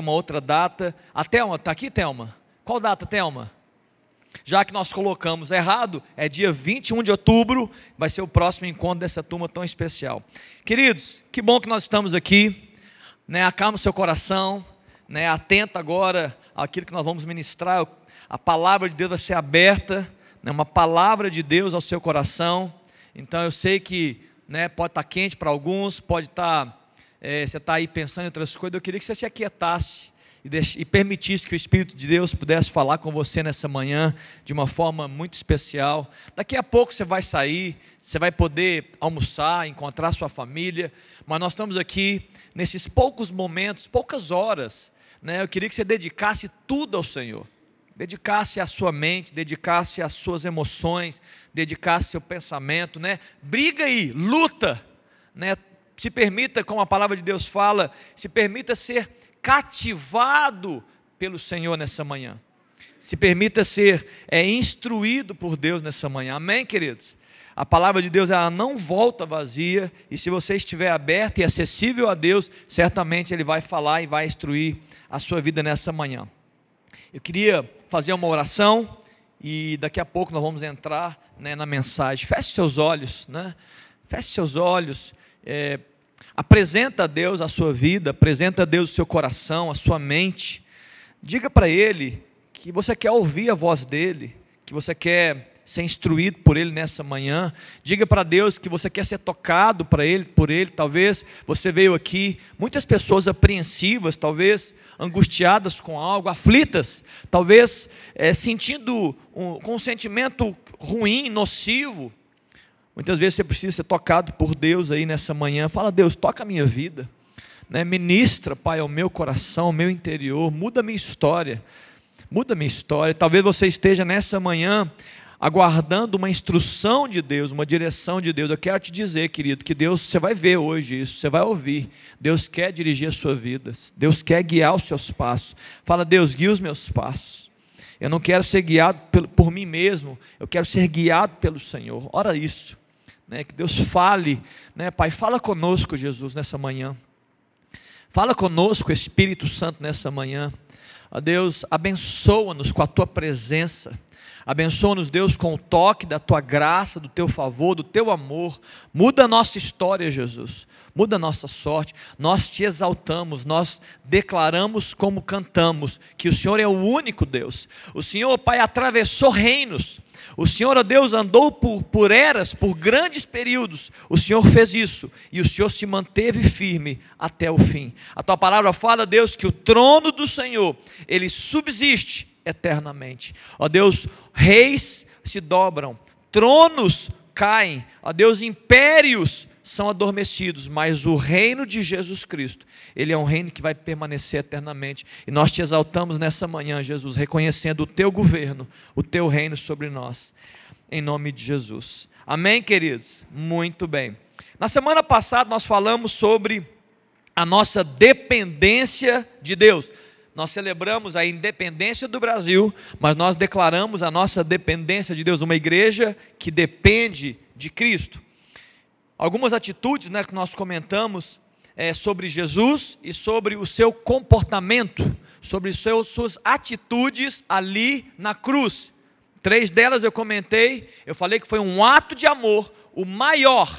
uma outra data. A Thelma, está aqui, Thelma? Qual data, Thelma? Já que nós colocamos errado, é dia 21 de outubro, vai ser o próximo encontro dessa turma tão especial. Queridos, que bom que nós estamos aqui, né? Acalma o seu coração, né? Atenta agora àquilo que nós vamos ministrar. A palavra de Deus vai ser aberta, né? Uma palavra de Deus ao seu coração. Então eu sei que, né? Pode estar quente para alguns, pode estar é, você está aí pensando em outras coisas, eu queria que você se aquietasse e, deixe, e permitisse que o Espírito de Deus pudesse falar com você nessa manhã de uma forma muito especial. Daqui a pouco você vai sair, você vai poder almoçar, encontrar sua família, mas nós estamos aqui nesses poucos momentos, poucas horas. Né? Eu queria que você dedicasse tudo ao Senhor. Dedicasse a sua mente, dedicasse as suas emoções, dedicasse seu pensamento, né? Briga aí, luta, né? Se permita, como a palavra de Deus fala, se permita ser cativado pelo Senhor nessa manhã. Se permita ser é, instruído por Deus nessa manhã. Amém, queridos? A palavra de Deus ela não volta vazia, e se você estiver aberto e acessível a Deus, certamente Ele vai falar e vai instruir a sua vida nessa manhã. Eu queria fazer uma oração e daqui a pouco nós vamos entrar né, na mensagem. Feche seus olhos, né? Feche seus olhos é, apresenta a Deus a sua vida, apresenta a Deus o seu coração, a sua mente. Diga para Ele que você quer ouvir a voz dEle, que você quer ser instruído por Ele nessa manhã. Diga para Deus que você quer ser tocado para Ele, por Ele. Talvez você veio aqui, muitas pessoas apreensivas, talvez angustiadas com algo, aflitas, talvez é, sentindo um, com um sentimento ruim, nocivo Muitas vezes você precisa ser tocado por Deus aí nessa manhã. Fala, Deus, toca a minha vida. Né? Ministra, Pai, ao meu coração, ao meu interior. Muda a minha história. Muda a minha história. Talvez você esteja nessa manhã aguardando uma instrução de Deus, uma direção de Deus. Eu quero te dizer, querido, que Deus, você vai ver hoje isso, você vai ouvir. Deus quer dirigir a sua vida. Deus quer guiar os seus passos. Fala, Deus, guia os meus passos. Eu não quero ser guiado por, por mim mesmo, eu quero ser guiado pelo Senhor. Ora isso. Né, que Deus fale, né, Pai, fala conosco, Jesus, nessa manhã. Fala conosco, Espírito Santo, nessa manhã. Ó Deus, abençoa-nos com a tua presença. Abençoa-nos, Deus, com o toque da tua graça, do teu favor, do teu amor. Muda a nossa história, Jesus. Muda a nossa sorte. Nós te exaltamos, nós declaramos como cantamos que o Senhor é o único Deus. O Senhor, Pai, atravessou reinos. O Senhor, ó Deus, andou por, por eras, por grandes períodos. O Senhor fez isso e o Senhor se manteve firme até o fim. A tua palavra fala, Deus, que o trono do Senhor, ele subsiste eternamente. Ó Deus, reis se dobram, tronos caem, ó Deus, impérios são adormecidos, mas o reino de Jesus Cristo, ele é um reino que vai permanecer eternamente. E nós te exaltamos nessa manhã, Jesus, reconhecendo o teu governo, o teu reino sobre nós, em nome de Jesus. Amém, queridos? Muito bem. Na semana passada nós falamos sobre a nossa dependência de Deus. Nós celebramos a independência do Brasil, mas nós declaramos a nossa dependência de Deus, uma igreja que depende de Cristo. Algumas atitudes né, que nós comentamos é, sobre Jesus e sobre o seu comportamento, sobre seus, suas atitudes ali na cruz. Três delas eu comentei, eu falei que foi um ato de amor, o maior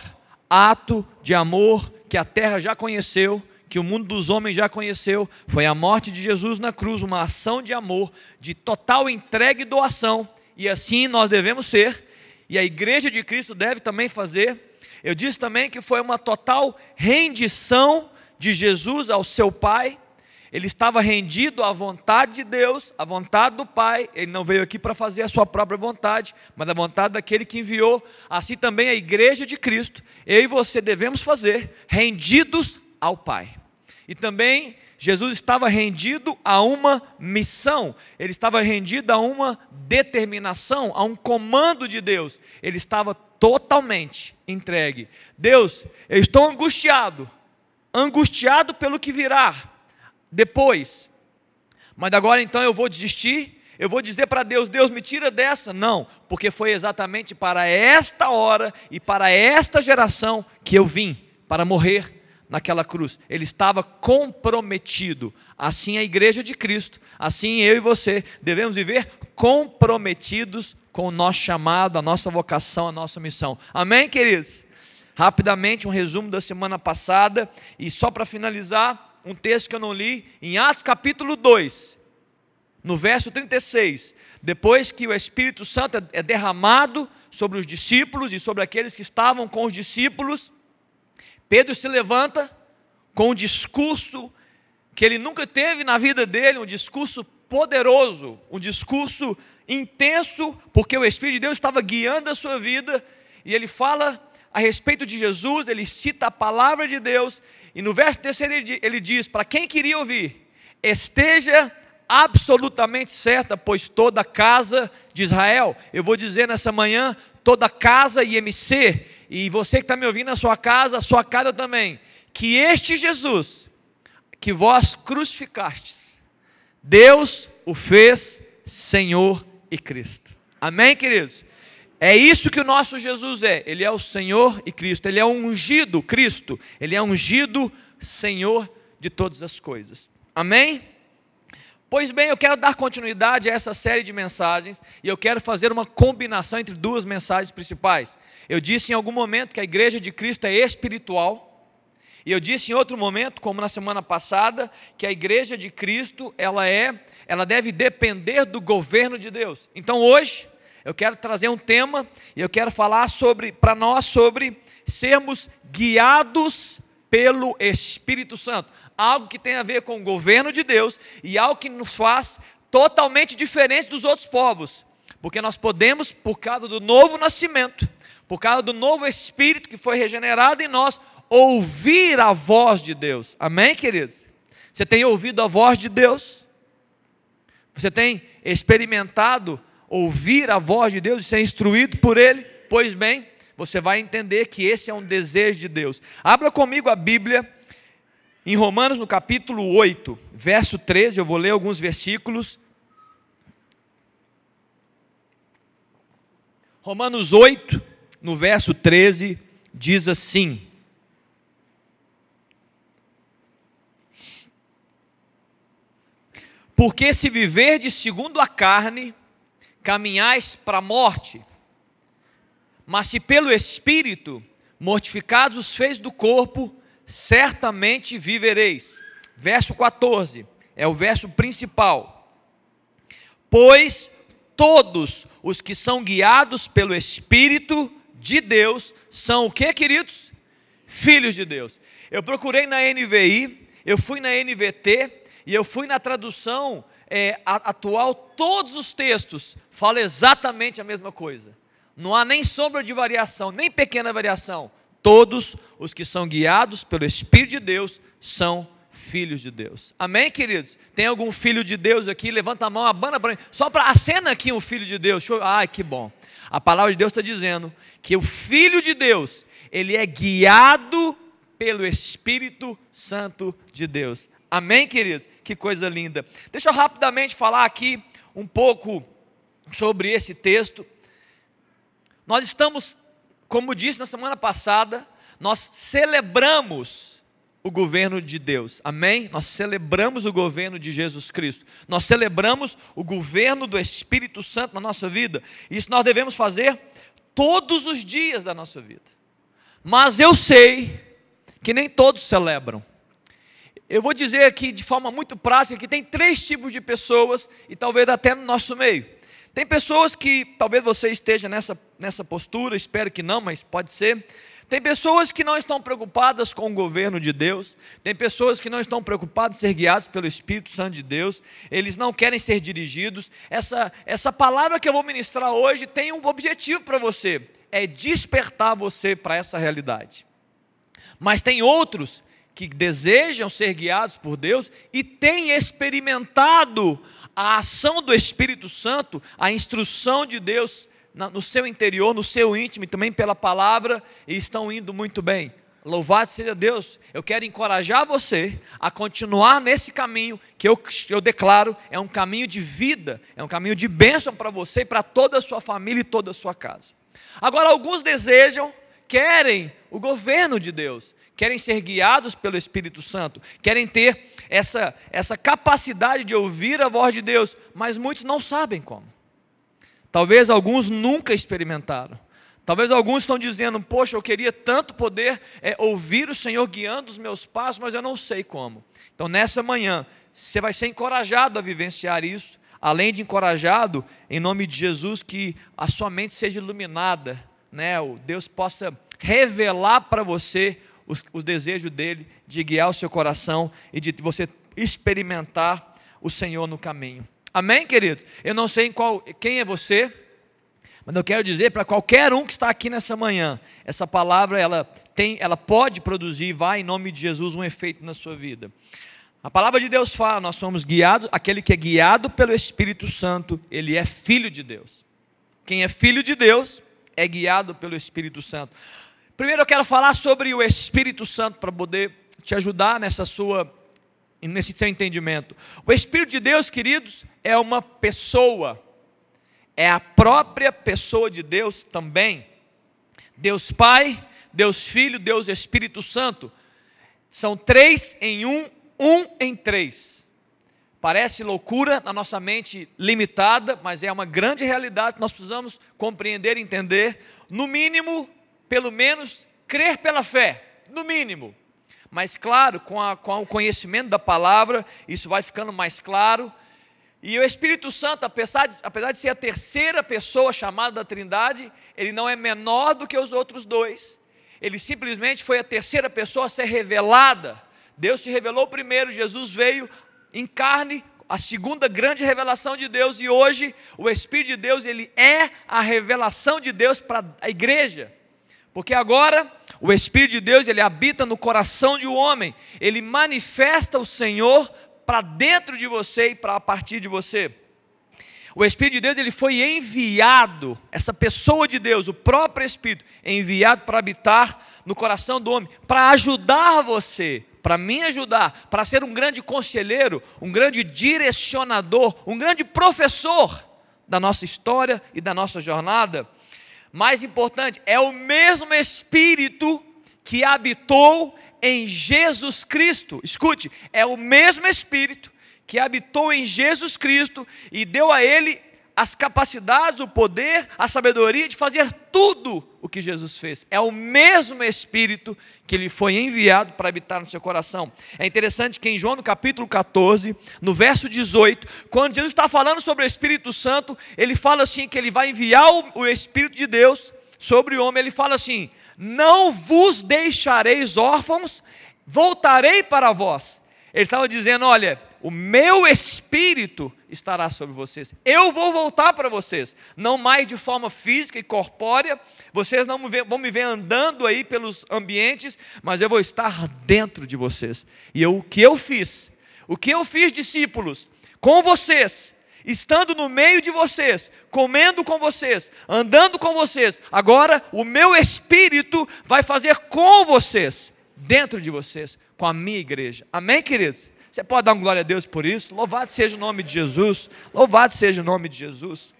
ato de amor que a terra já conheceu, que o mundo dos homens já conheceu, foi a morte de Jesus na cruz, uma ação de amor, de total entrega e doação, e assim nós devemos ser, e a igreja de Cristo deve também fazer eu disse também que foi uma total rendição de Jesus ao seu Pai. Ele estava rendido à vontade de Deus, à vontade do Pai. Ele não veio aqui para fazer a sua própria vontade, mas a vontade daquele que enviou. Assim também a igreja de Cristo, eu e você devemos fazer, rendidos ao Pai. E também Jesus estava rendido a uma missão, ele estava rendido a uma determinação, a um comando de Deus. Ele estava totalmente entregue. Deus, eu estou angustiado, angustiado pelo que virá depois. Mas agora então eu vou desistir? Eu vou dizer para Deus, Deus me tira dessa? Não, porque foi exatamente para esta hora e para esta geração que eu vim, para morrer naquela cruz. Ele estava comprometido. Assim a igreja de Cristo, assim eu e você devemos viver comprometidos com o nosso chamado, a nossa vocação, a nossa missão. Amém, queridos? Rapidamente, um resumo da semana passada, e só para finalizar, um texto que eu não li, em Atos capítulo 2, no verso 36. Depois que o Espírito Santo é derramado sobre os discípulos e sobre aqueles que estavam com os discípulos, Pedro se levanta com um discurso que ele nunca teve na vida dele, um discurso poderoso, um discurso intenso, porque o Espírito de Deus estava guiando a sua vida, e ele fala a respeito de Jesus, ele cita a palavra de Deus, e no verso terceiro ele diz: para quem queria ouvir, esteja absolutamente certa, pois toda casa de Israel, eu vou dizer nessa manhã, toda casa IMC, e você que está me ouvindo na sua casa, a sua casa também, que este Jesus, que vós crucificastes, Deus o fez Senhor e Cristo. Amém, queridos? É isso que o nosso Jesus é. Ele é o Senhor e Cristo. Ele é ungido Cristo. Ele é ungido Senhor de todas as coisas. Amém? Pois bem, eu quero dar continuidade a essa série de mensagens e eu quero fazer uma combinação entre duas mensagens principais. Eu disse em algum momento que a igreja de Cristo é espiritual. E eu disse em outro momento, como na semana passada, que a igreja de Cristo, ela é, ela deve depender do governo de Deus. Então hoje, eu quero trazer um tema e eu quero falar sobre para nós sobre sermos guiados pelo Espírito Santo. Algo que tem a ver com o governo de Deus e algo que nos faz totalmente diferente dos outros povos. Porque nós podemos, por causa do novo nascimento, por causa do novo Espírito que foi regenerado em nós, ouvir a voz de Deus. Amém, queridos? Você tem ouvido a voz de Deus? Você tem experimentado ouvir a voz de Deus e ser instruído por Ele, pois bem, você vai entender que esse é um desejo de Deus. Abra comigo a Bíblia em Romanos, no capítulo 8, verso 13, eu vou ler alguns versículos. Romanos 8, no verso 13, diz assim: Porque se viverdes segundo a carne, caminhais para a morte. Mas se pelo Espírito mortificados os fez do corpo, certamente vivereis. Verso 14, é o verso principal. Pois todos os que são guiados pelo Espírito de Deus são o que, queridos? Filhos de Deus. Eu procurei na NVI, eu fui na NVT e eu fui na tradução é, atual, todos os textos falam exatamente a mesma coisa. Não há nem sombra de variação, nem pequena variação. Todos os que são guiados pelo Espírito de Deus são filhos de Deus. Amém, queridos? Tem algum filho de Deus aqui? Levanta a mão, abana para mim. Só para acena aqui um filho de Deus. Ai, que bom. A palavra de Deus está dizendo que o filho de Deus, ele é guiado pelo Espírito Santo de Deus. Amém, queridos? Que coisa linda. Deixa eu rapidamente falar aqui um pouco sobre esse texto. Nós estamos, como disse na semana passada, nós celebramos o governo de Deus, amém? Nós celebramos o governo de Jesus Cristo, nós celebramos o governo do Espírito Santo na nossa vida, isso nós devemos fazer todos os dias da nossa vida, mas eu sei que nem todos celebram, eu vou dizer aqui de forma muito prática que tem três tipos de pessoas, e talvez até no nosso meio. Tem pessoas que, talvez você esteja nessa, nessa postura, espero que não, mas pode ser. Tem pessoas que não estão preocupadas com o governo de Deus, tem pessoas que não estão preocupadas em ser guiados pelo Espírito Santo de Deus, eles não querem ser dirigidos. Essa, essa palavra que eu vou ministrar hoje tem um objetivo para você: é despertar você para essa realidade. Mas tem outros que desejam ser guiados por Deus e têm experimentado a ação do Espírito Santo, a instrução de Deus no seu interior, no seu íntimo e também pela palavra, e estão indo muito bem. Louvado seja Deus. Eu quero encorajar você a continuar nesse caminho que eu, eu declaro é um caminho de vida, é um caminho de bênção para você e para toda a sua família e toda a sua casa. Agora, alguns desejam, querem o governo de Deus, querem ser guiados pelo Espírito Santo, querem ter essa, essa capacidade de ouvir a voz de Deus, mas muitos não sabem como. Talvez alguns nunca experimentaram. Talvez alguns estão dizendo: Poxa, eu queria tanto poder é, ouvir o Senhor guiando os meus passos, mas eu não sei como. Então, nessa manhã, você vai ser encorajado a vivenciar isso, além de encorajado, em nome de Jesus, que a sua mente seja iluminada, né? O Deus possa revelar para você os, os desejos dele, de guiar o seu coração e de você experimentar o Senhor no caminho. Amém, querido? Eu não sei qual, quem é você, mas eu quero dizer para qualquer um que está aqui nessa manhã, essa palavra ela tem, ela pode produzir, vai em nome de Jesus um efeito na sua vida. A palavra de Deus fala, nós somos guiados, aquele que é guiado pelo Espírito Santo, ele é filho de Deus. Quem é filho de Deus é guiado pelo Espírito Santo. Primeiro eu quero falar sobre o Espírito Santo para poder te ajudar nessa sua nesse seu entendimento. O Espírito de Deus, queridos, é uma pessoa é a própria pessoa de Deus também. Deus Pai, Deus Filho, Deus Espírito Santo. São três em um, um em três. Parece loucura na nossa mente limitada, mas é uma grande realidade que nós precisamos compreender e entender. No mínimo, pelo menos, crer pela fé. No mínimo. Mas, claro, com, a, com o conhecimento da palavra, isso vai ficando mais claro e o Espírito Santo, apesar de, apesar de ser a terceira pessoa chamada da Trindade, ele não é menor do que os outros dois. Ele simplesmente foi a terceira pessoa a ser revelada. Deus se revelou primeiro, Jesus veio em carne, a segunda grande revelação de Deus, e hoje o Espírito de Deus, ele é a revelação de Deus para a igreja. Porque agora o Espírito de Deus, ele habita no coração de um homem, ele manifesta o Senhor para dentro de você e para a partir de você. O Espírito de Deus ele foi enviado, essa pessoa de Deus, o próprio Espírito, enviado para habitar no coração do homem, para ajudar você, para me ajudar, para ser um grande conselheiro, um grande direcionador, um grande professor da nossa história e da nossa jornada. Mais importante, é o mesmo Espírito que habitou em Jesus Cristo. Escute, é o mesmo Espírito que habitou em Jesus Cristo e deu a ele as capacidades, o poder, a sabedoria de fazer tudo o que Jesus fez. É o mesmo Espírito que ele foi enviado para habitar no seu coração. É interessante que em João no capítulo 14, no verso 18, quando Jesus está falando sobre o Espírito Santo, ele fala assim que ele vai enviar o Espírito de Deus sobre o homem, ele fala assim: não vos deixareis órfãos, voltarei para vós. Ele estava dizendo: olha, o meu espírito estará sobre vocês. Eu vou voltar para vocês, não mais de forma física e corpórea. Vocês não vão me ver andando aí pelos ambientes, mas eu vou estar dentro de vocês. E eu, o que eu fiz, o que eu fiz, discípulos, com vocês, estando no meio de vocês, comendo com vocês, andando com vocês. Agora, o meu espírito vai fazer com vocês, dentro de vocês, com a minha igreja. Amém, queridos? Você pode dar uma glória a Deus por isso? Louvado seja o nome de Jesus. Louvado seja o nome de Jesus.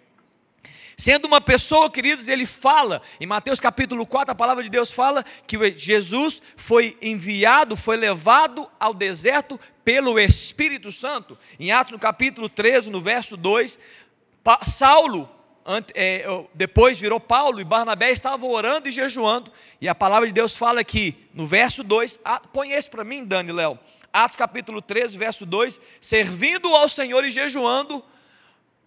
Sendo uma pessoa, queridos, ele fala, em Mateus capítulo 4, a palavra de Deus fala que Jesus foi enviado, foi levado ao deserto pelo Espírito Santo. Em Atos no capítulo 13, no verso 2, Saulo, é, depois virou Paulo e Barnabé estavam orando e jejuando, e a palavra de Deus fala aqui, no verso 2, põe esse para mim, Dani Léo, Atos capítulo 13, verso 2, servindo ao Senhor e jejuando,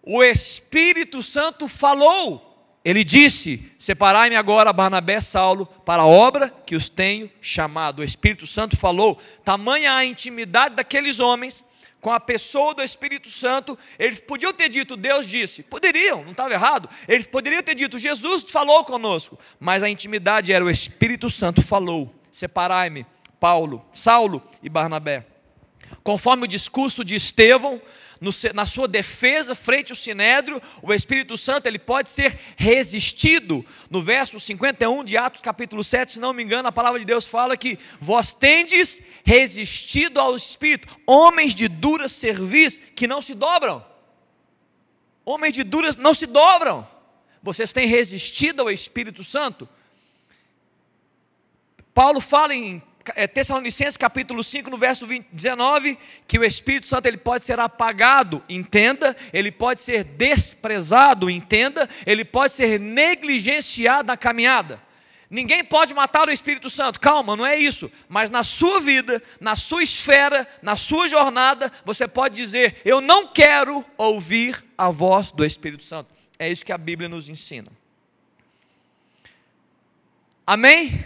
o Espírito Santo falou. Ele disse: Separai-me agora, Barnabé Saulo, para a obra que os tenho chamado. O Espírito Santo falou, tamanha a intimidade daqueles homens com a pessoa do Espírito Santo. Eles podiam ter dito, Deus disse, poderiam, não estava errado. Eles poderiam ter dito, Jesus falou conosco, mas a intimidade era o Espírito Santo falou: Separai-me, Paulo, Saulo e Barnabé. Conforme o discurso de Estevão, no, na sua defesa frente ao sinédrio, o Espírito Santo ele pode ser resistido. No verso 51 de Atos capítulo 7, se não me engano, a palavra de Deus fala que vós tendes resistido ao Espírito, homens de dura serviço que não se dobram. Homens de duras não se dobram. Vocês têm resistido ao Espírito Santo? Paulo fala em Tessalonicenses capítulo 5, no verso 20, 19, que o Espírito Santo ele pode ser apagado, entenda, ele pode ser desprezado, entenda, ele pode ser negligenciado na caminhada. Ninguém pode matar o Espírito Santo, calma, não é isso. Mas na sua vida, na sua esfera, na sua jornada, você pode dizer: Eu não quero ouvir a voz do Espírito Santo. É isso que a Bíblia nos ensina. Amém?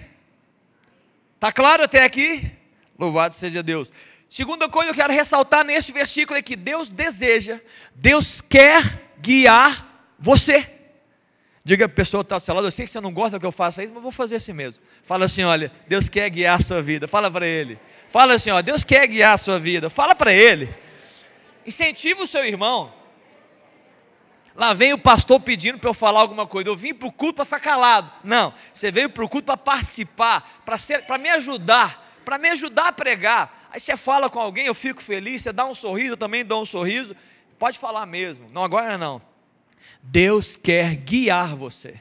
Está claro até aqui? Louvado seja Deus. Segunda coisa que eu quero ressaltar nesse versículo é que Deus deseja, Deus quer guiar você. Diga para a pessoa que está ao seu lado, eu sei que você não gosta que eu faça isso, mas vou fazer assim mesmo. Fala assim, olha, Deus quer guiar a sua vida. Fala para ele. Fala assim, ó, Deus quer guiar a sua vida. Fala para ele. Incentiva o seu irmão. Lá vem o pastor pedindo para eu falar alguma coisa. Eu vim para o culto para ficar calado. Não, você veio para o culto para participar, para me ajudar, para me ajudar a pregar. Aí você fala com alguém, eu fico feliz, você dá um sorriso, eu também dou um sorriso. Pode falar mesmo. Não, agora não. Deus quer guiar você.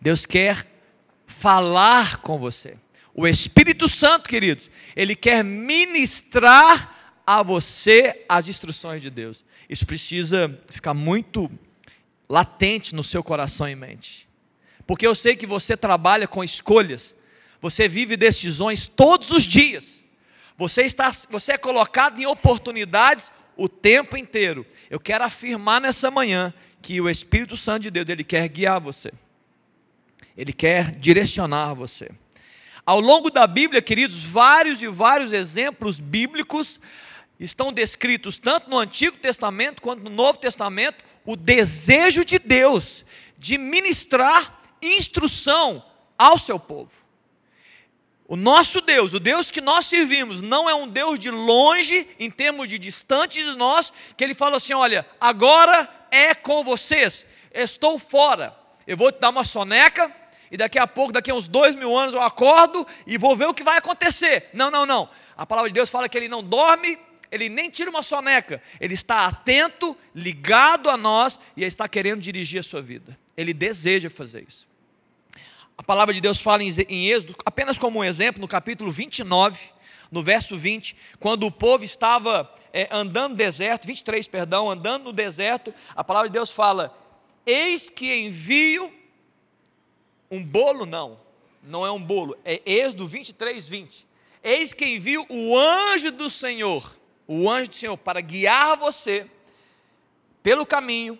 Deus quer falar com você. O Espírito Santo, queridos, ele quer ministrar a você as instruções de Deus. Isso precisa ficar muito latente no seu coração e mente. Porque eu sei que você trabalha com escolhas, você vive decisões todos os dias. Você está você é colocado em oportunidades o tempo inteiro. Eu quero afirmar nessa manhã que o Espírito Santo de Deus, ele quer guiar você. Ele quer direcionar você. Ao longo da Bíblia, queridos, vários e vários exemplos bíblicos estão descritos tanto no Antigo Testamento quanto no Novo Testamento o desejo de Deus de ministrar instrução ao seu povo. O nosso Deus, o Deus que nós servimos, não é um Deus de longe, em termos de distante de nós, que Ele fala assim: olha, agora é com vocês, estou fora, eu vou te dar uma soneca, e daqui a pouco, daqui a uns dois mil anos, eu acordo e vou ver o que vai acontecer. Não, não, não. A palavra de Deus fala que Ele não dorme ele nem tira uma soneca, ele está atento, ligado a nós e está querendo dirigir a sua vida. Ele deseja fazer isso. A palavra de Deus fala em Êxodo, apenas como um exemplo, no capítulo 29, no verso 20, quando o povo estava é, andando no deserto, 23, perdão, andando no deserto, a palavra de Deus fala: Eis que envio um bolo, não, não é um bolo, é Êxodo 23, 20. Eis que envio o anjo do Senhor o anjo do Senhor para guiar você pelo caminho,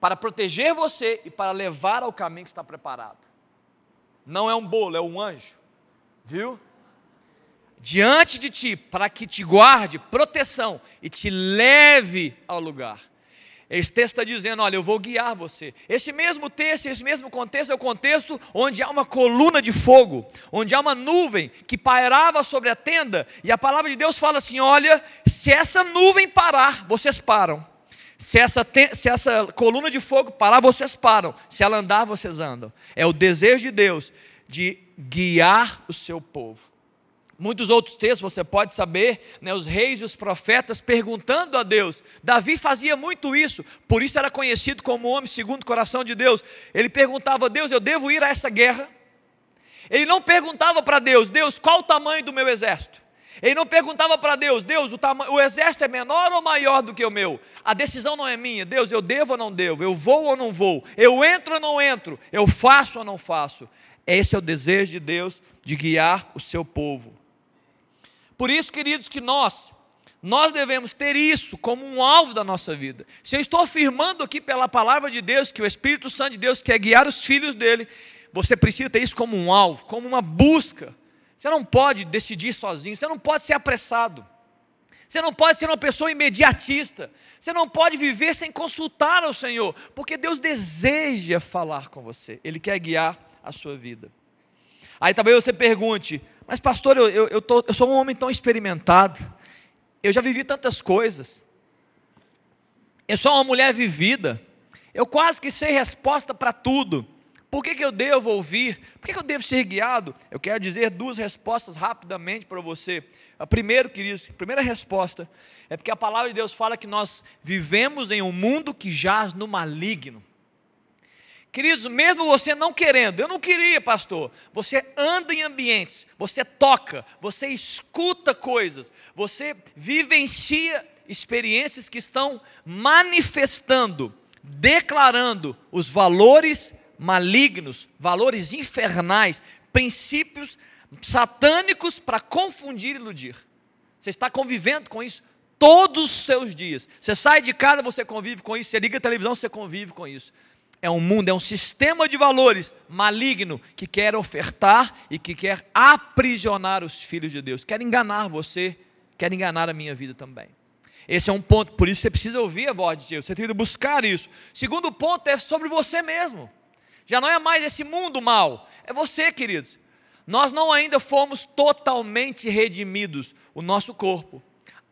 para proteger você e para levar ao caminho que está preparado. Não é um bolo, é um anjo, viu? Diante de ti, para que te guarde proteção e te leve ao lugar. Esse texto está dizendo: olha, eu vou guiar você. Esse mesmo texto, esse mesmo contexto é o contexto onde há uma coluna de fogo, onde há uma nuvem que pairava sobre a tenda, e a palavra de Deus fala assim: olha, se essa nuvem parar, vocês param. Se essa, se essa coluna de fogo parar, vocês param. Se ela andar, vocês andam. É o desejo de Deus de guiar o seu povo. Muitos outros textos você pode saber, né, os reis e os profetas perguntando a Deus. Davi fazia muito isso, por isso era conhecido como homem segundo o coração de Deus. Ele perguntava a Deus: Eu devo ir a essa guerra? Ele não perguntava para Deus: Deus, qual o tamanho do meu exército? Ele não perguntava para Deus: Deus, o, o exército é menor ou maior do que o meu? A decisão não é minha. Deus, eu devo ou não devo? Eu vou ou não vou? Eu entro ou não entro? Eu faço ou não faço? Esse é o desejo de Deus de guiar o seu povo. Por isso, queridos, que nós, nós devemos ter isso como um alvo da nossa vida. Se eu estou afirmando aqui pela palavra de Deus que o Espírito Santo de Deus quer guiar os filhos dele, você precisa ter isso como um alvo, como uma busca. Você não pode decidir sozinho, você não pode ser apressado. Você não pode ser uma pessoa imediatista. Você não pode viver sem consultar ao Senhor, porque Deus deseja falar com você, Ele quer guiar a sua vida. Aí talvez você pergunte, mas, pastor, eu, eu, eu, tô, eu sou um homem tão experimentado, eu já vivi tantas coisas, eu sou uma mulher vivida, eu quase que sei resposta para tudo. Por que, que eu devo ouvir? Por que, que eu devo ser guiado? Eu quero dizer duas respostas rapidamente para você. A primeira, queridos, a primeira resposta é porque a palavra de Deus fala que nós vivemos em um mundo que jaz no maligno Queridos, mesmo você não querendo, eu não queria, pastor. Você anda em ambientes, você toca, você escuta coisas, você vivencia experiências que estão manifestando, declarando os valores malignos, valores infernais, princípios satânicos para confundir e iludir. Você está convivendo com isso todos os seus dias. Você sai de casa, você convive com isso. Você liga a televisão, você convive com isso. É um mundo, é um sistema de valores maligno que quer ofertar e que quer aprisionar os filhos de Deus. Quer enganar você, quer enganar a minha vida também. Esse é um ponto, por isso você precisa ouvir a voz de Deus, você tem que buscar isso. Segundo ponto é sobre você mesmo. Já não é mais esse mundo mal, é você, queridos. Nós não ainda fomos totalmente redimidos, o nosso corpo.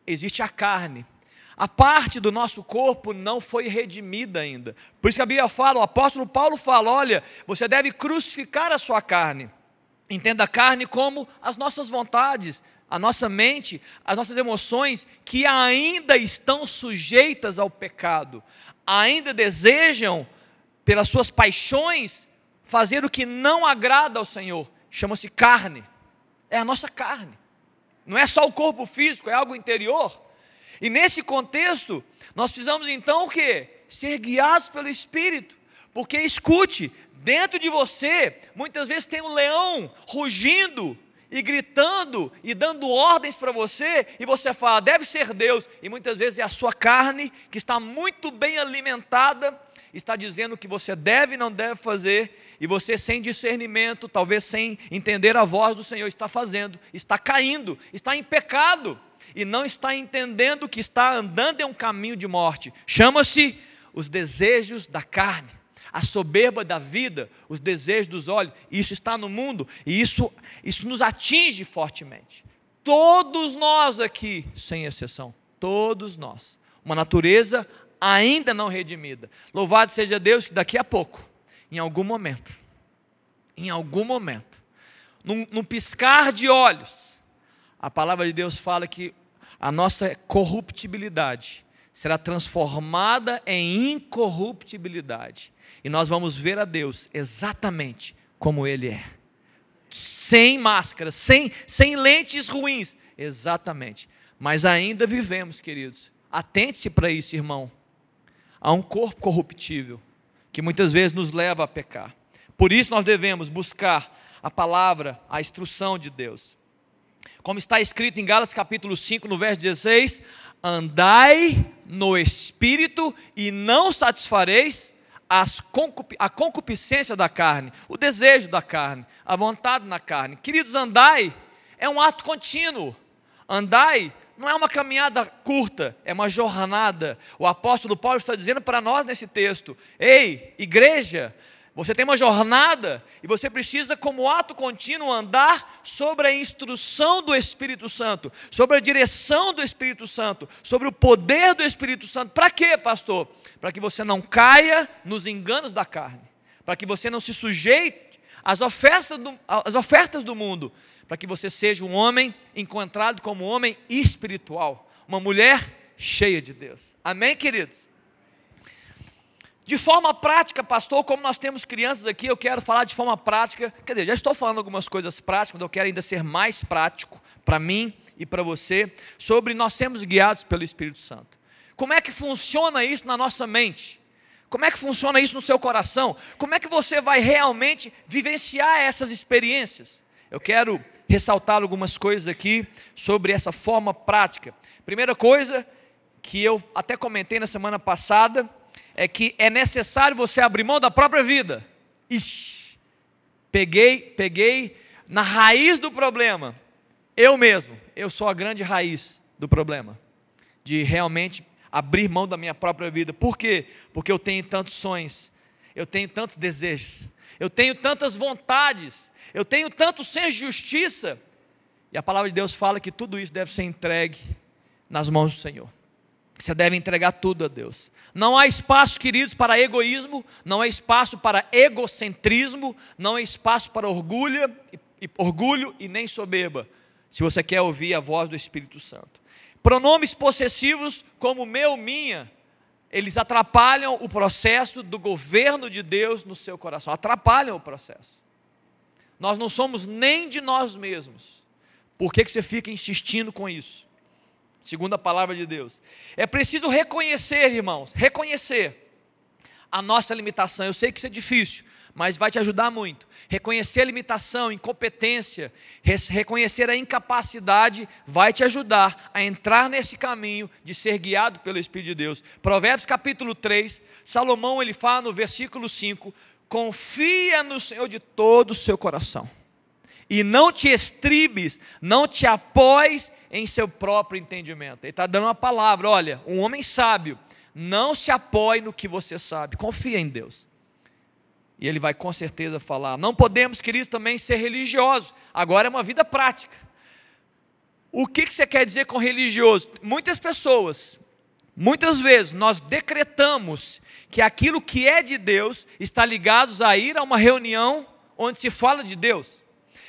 Existe a carne. A parte do nosso corpo não foi redimida ainda. Por isso que a Bíblia fala, o apóstolo Paulo fala: olha, você deve crucificar a sua carne. Entenda a carne como as nossas vontades, a nossa mente, as nossas emoções que ainda estão sujeitas ao pecado, ainda desejam, pelas suas paixões, fazer o que não agrada ao Senhor chama-se carne. É a nossa carne. Não é só o corpo físico, é algo interior. E nesse contexto, nós precisamos então o quê? Ser guiados pelo Espírito. Porque escute, dentro de você, muitas vezes tem um leão rugindo e gritando e dando ordens para você, e você fala, deve ser Deus, e muitas vezes é a sua carne que está muito bem alimentada está dizendo o que você deve e não deve fazer, e você, sem discernimento, talvez sem entender a voz do Senhor, está fazendo, está caindo, está em pecado, e não está entendendo que está andando em um caminho de morte. Chama-se os desejos da carne, a soberba da vida, os desejos dos olhos. Isso está no mundo e isso, isso nos atinge fortemente. Todos nós aqui, sem exceção, todos nós. Uma natureza ainda não redimida. Louvado seja Deus que daqui a pouco, em algum momento, em algum momento, num, num piscar de olhos, a palavra de Deus fala que a nossa corruptibilidade será transformada em incorruptibilidade. E nós vamos ver a Deus exatamente como Ele é. Sem máscara, sem, sem lentes ruins. Exatamente. Mas ainda vivemos, queridos. Atente-se para isso, irmão a um corpo corruptível, que muitas vezes nos leva a pecar. Por isso nós devemos buscar a palavra, a instrução de Deus. Como está escrito em Gálatas capítulo 5, no verso 16: Andai no espírito e não satisfareis concup a concupiscência da carne, o desejo da carne, a vontade na carne. Queridos, andai é um ato contínuo. Andai não é uma caminhada curta, é uma jornada. O apóstolo Paulo está dizendo para nós nesse texto: ei, igreja, você tem uma jornada e você precisa, como ato contínuo, andar sobre a instrução do Espírito Santo, sobre a direção do Espírito Santo, sobre o poder do Espírito Santo. Para quê, pastor? Para que você não caia nos enganos da carne, para que você não se sujeite às ofertas do, às ofertas do mundo, para que você seja um homem encontrado como um homem espiritual, uma mulher cheia de Deus. Amém, queridos? De forma prática, pastor, como nós temos crianças aqui, eu quero falar de forma prática. Quer dizer, já estou falando algumas coisas práticas, mas eu quero ainda ser mais prático para mim e para você, sobre nós sermos guiados pelo Espírito Santo. Como é que funciona isso na nossa mente? Como é que funciona isso no seu coração? Como é que você vai realmente vivenciar essas experiências? Eu quero ressaltar algumas coisas aqui sobre essa forma prática. Primeira coisa que eu até comentei na semana passada é que é necessário você abrir mão da própria vida. Ixi, peguei, peguei na raiz do problema. Eu mesmo, eu sou a grande raiz do problema. De realmente abrir mão da minha própria vida. Por quê? Porque eu tenho tantos sonhos, eu tenho tantos desejos, eu tenho tantas vontades, eu tenho tanto sem justiça. E a palavra de Deus fala que tudo isso deve ser entregue nas mãos do Senhor. Você deve entregar tudo a Deus. Não há espaço, queridos, para egoísmo, não há espaço para egocentrismo, não há espaço para orgulho orgulho e nem soberba, se você quer ouvir a voz do Espírito Santo. Pronomes possessivos como meu, minha, eles atrapalham o processo do governo de Deus no seu coração, atrapalham o processo. Nós não somos nem de nós mesmos. Por que, que você fica insistindo com isso? Segundo a palavra de Deus. É preciso reconhecer, irmãos, reconhecer a nossa limitação. Eu sei que isso é difícil, mas vai te ajudar muito. Reconhecer a limitação, incompetência, reconhecer a incapacidade, vai te ajudar a entrar nesse caminho de ser guiado pelo Espírito de Deus. Provérbios capítulo 3, Salomão ele fala no versículo 5: confia no Senhor de todo o seu coração, e não te estribes, não te apoies em seu próprio entendimento. Ele está dando uma palavra: olha, um homem sábio, não se apoie no que você sabe, confia em Deus. E ele vai com certeza falar: não podemos, queridos, também ser religiosos, agora é uma vida prática. O que, que você quer dizer com religioso? Muitas pessoas, muitas vezes, nós decretamos que aquilo que é de Deus está ligado a ir a uma reunião onde se fala de Deus,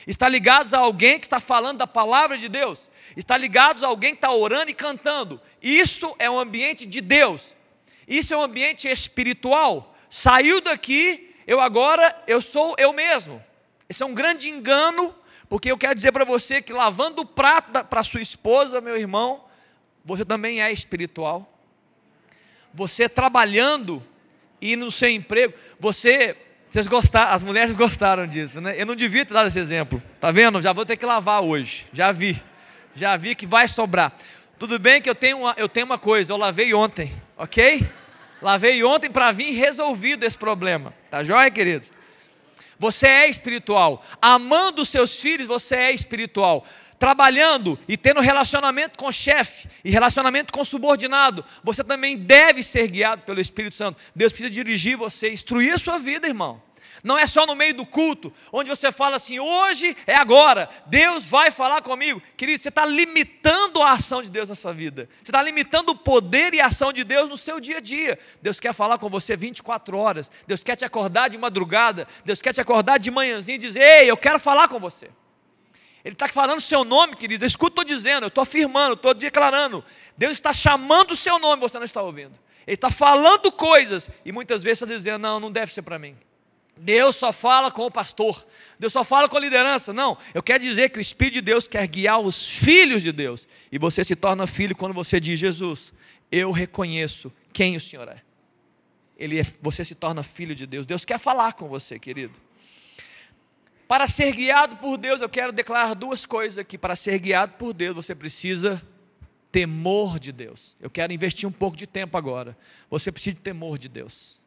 está ligado a alguém que está falando da palavra de Deus, está ligado a alguém que está orando e cantando. Isso é um ambiente de Deus, isso é um ambiente espiritual. Saiu daqui eu agora, eu sou eu mesmo. Esse é um grande engano, porque eu quero dizer para você que lavando o prato para sua esposa, meu irmão, você também é espiritual. Você trabalhando e no seu emprego, você, vocês gostaram, as mulheres gostaram disso, né? Eu não devia ter dado esse exemplo, tá vendo? Já vou ter que lavar hoje, já vi, já vi que vai sobrar. Tudo bem que eu tenho uma, eu tenho uma coisa, eu lavei ontem, ok? Lavei ontem para vir resolvido esse problema. Tá joia, queridos? Você é espiritual. Amando os seus filhos, você é espiritual. Trabalhando e tendo relacionamento com chefe e relacionamento com subordinado, você também deve ser guiado pelo Espírito Santo. Deus precisa dirigir você, instruir a sua vida, irmão. Não é só no meio do culto, onde você fala assim, hoje é agora, Deus vai falar comigo. Querido, você está limitando a ação de Deus na sua vida. Você está limitando o poder e a ação de Deus no seu dia a dia. Deus quer falar com você 24 horas. Deus quer te acordar de madrugada. Deus quer te acordar de manhãzinha e dizer, ei, eu quero falar com você. Ele está falando o seu nome, querido. Eu escuto, estou dizendo, eu estou afirmando, estou declarando. Deus está chamando o seu nome, você não está ouvindo. Ele está falando coisas e muitas vezes está dizendo, não, não deve ser para mim. Deus só fala com o pastor, Deus só fala com a liderança. Não, eu quero dizer que o Espírito de Deus quer guiar os filhos de Deus. E você se torna filho quando você diz: Jesus, eu reconheço quem o Senhor é. Ele é, você se torna filho de Deus. Deus quer falar com você, querido. Para ser guiado por Deus, eu quero declarar duas coisas aqui. Para ser guiado por Deus, você precisa temor de Deus. Eu quero investir um pouco de tempo agora. Você precisa de temor de Deus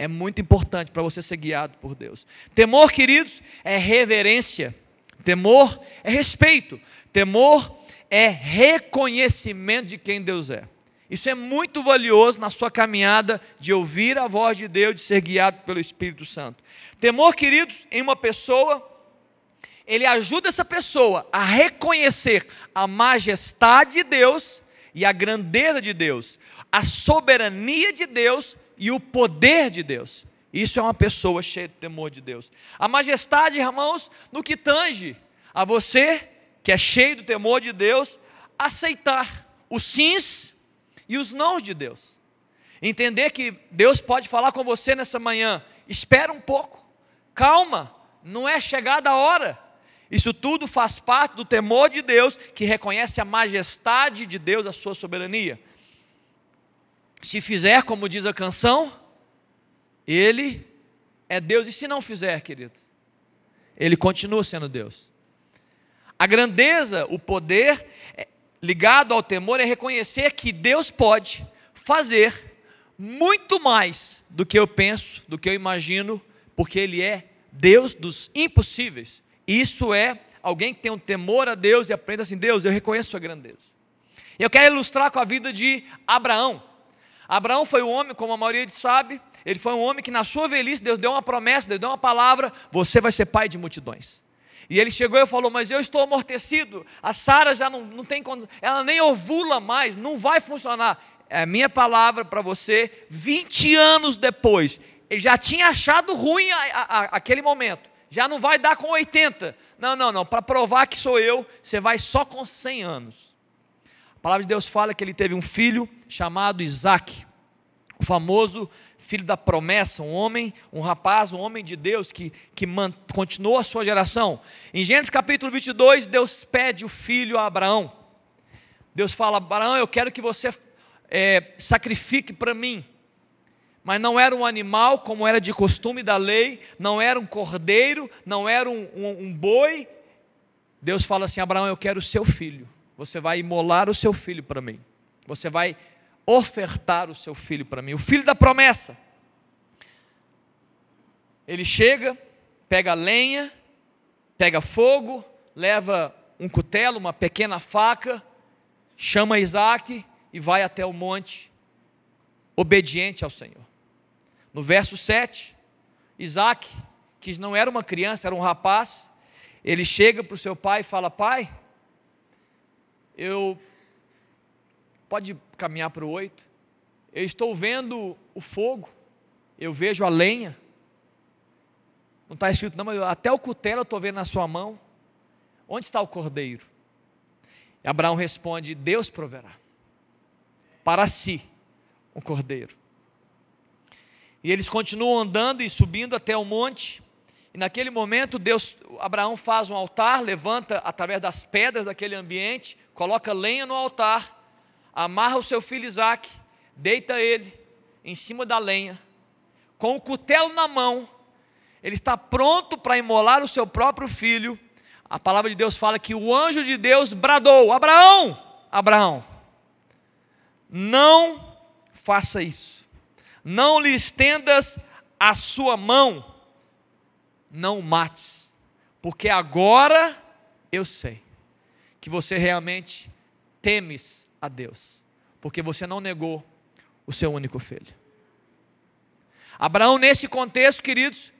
é muito importante para você ser guiado por Deus. Temor, queridos, é reverência. Temor é respeito. Temor é reconhecimento de quem Deus é. Isso é muito valioso na sua caminhada de ouvir a voz de Deus, de ser guiado pelo Espírito Santo. Temor, queridos, em uma pessoa, ele ajuda essa pessoa a reconhecer a majestade de Deus e a grandeza de Deus, a soberania de Deus e o poder de Deus. Isso é uma pessoa cheia de temor de Deus. A majestade, irmãos, no que tange a você, que é cheio do temor de Deus, aceitar os sims e os nãos de Deus. Entender que Deus pode falar com você nessa manhã. Espera um pouco. Calma, não é chegada a hora. Isso tudo faz parte do temor de Deus, que reconhece a majestade de Deus, a sua soberania. Se fizer como diz a canção, ele é Deus. E se não fizer, querido? Ele continua sendo Deus. A grandeza, o poder é, ligado ao temor é reconhecer que Deus pode fazer muito mais do que eu penso, do que eu imagino, porque Ele é Deus dos impossíveis. Isso é alguém que tem um temor a Deus e aprenda assim: Deus, eu reconheço a grandeza. Eu quero ilustrar com a vida de Abraão. Abraão foi um homem, como a maioria sabe, ele foi um homem que na sua velhice Deus deu uma promessa, Deus deu uma palavra: você vai ser pai de multidões. E ele chegou e falou: Mas eu estou amortecido, a Sara já não, não tem ela nem ovula mais, não vai funcionar. É a minha palavra para você, 20 anos depois, ele já tinha achado ruim a, a, a, aquele momento, já não vai dar com 80. Não, não, não, para provar que sou eu, você vai só com 100 anos. A palavra de Deus fala que ele teve um filho chamado Isaac. famoso filho da promessa, um homem, um rapaz, um homem de Deus que, que continuou a sua geração. Em Gênesis capítulo 22, Deus pede o filho a Abraão. Deus fala: Abraão, eu quero que você é, sacrifique para mim. Mas não era um animal, como era de costume da lei, não era um cordeiro, não era um, um, um boi. Deus fala assim: Abraão, eu quero o seu filho. Você vai imolar o seu filho para mim. Você vai ofertar o seu filho para mim, o filho da promessa. Ele chega, pega lenha, pega fogo, leva um cutelo, uma pequena faca, chama Isaac e vai até o monte, obediente ao Senhor. No verso 7, Isaac, que não era uma criança, era um rapaz, ele chega para o seu pai e fala: Pai, eu Pode caminhar para o 8. Eu estou vendo o fogo, eu vejo a lenha. Não está escrito, não, mas até o cutelo eu estou vendo na sua mão. Onde está o cordeiro? E Abraão responde: Deus proverá para si um cordeiro. E eles continuam andando e subindo até o monte. E naquele momento, Deus, Abraão faz um altar, levanta através das pedras daquele ambiente, coloca lenha no altar amarra o seu filho Isaac, deita ele em cima da lenha, com o cutelo na mão, ele está pronto para imolar o seu próprio filho. A palavra de Deus fala que o anjo de Deus bradou: Abraão, Abraão, não faça isso, não lhe estendas a sua mão, não mates, porque agora eu sei que você realmente temes a Deus, porque você não negou o seu único filho. Abraão, nesse contexto, queridos,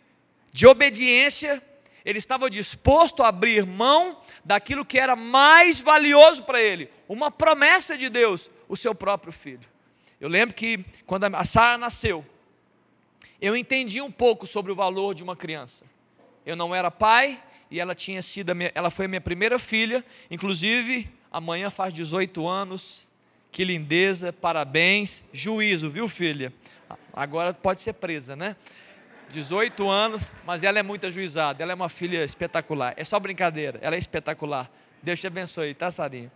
de obediência, ele estava disposto a abrir mão daquilo que era mais valioso para ele, uma promessa de Deus, o seu próprio filho. Eu lembro que quando a Sara nasceu, eu entendi um pouco sobre o valor de uma criança. Eu não era pai e ela tinha sido minha, ela foi a minha primeira filha, inclusive Amanhã faz 18 anos. Que lindeza, parabéns. Juízo, viu, filha? Agora pode ser presa, né? 18 anos, mas ela é muito ajuizada. Ela é uma filha espetacular. É só brincadeira, ela é espetacular. Deus te abençoe, tá, Sarinha?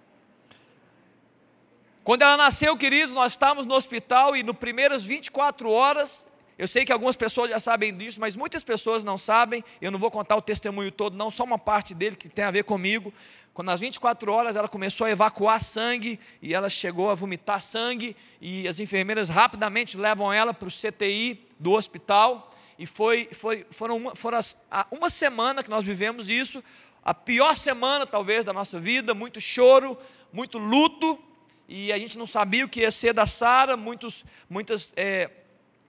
Quando ela nasceu, queridos, nós estávamos no hospital e no primeiras 24 horas, eu sei que algumas pessoas já sabem disso, mas muitas pessoas não sabem. Eu não vou contar o testemunho todo, não, só uma parte dele que tem a ver comigo. Quando nas 24 horas ela começou a evacuar sangue e ela chegou a vomitar sangue e as enfermeiras rapidamente levam ela para o CTI do hospital e foi, foi foram, uma, foram as, uma semana que nós vivemos isso, a pior semana talvez da nossa vida, muito choro, muito luto e a gente não sabia o que ia ser da Sara, muitas, é,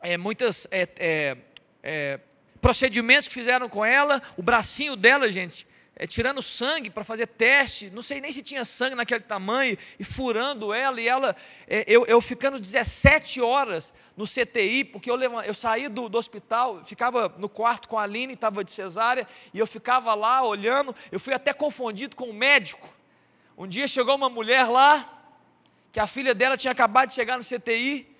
é, muitas é, é, é procedimentos que fizeram com ela, o bracinho dela, gente, é, tirando sangue para fazer teste, não sei nem se tinha sangue naquele tamanho, e furando ela, e ela, é, eu, eu ficando 17 horas no CTI, porque eu, eu saí do, do hospital, ficava no quarto com a Aline, estava de cesárea, e eu ficava lá olhando, eu fui até confundido com o médico. Um dia chegou uma mulher lá, que a filha dela tinha acabado de chegar no CTI,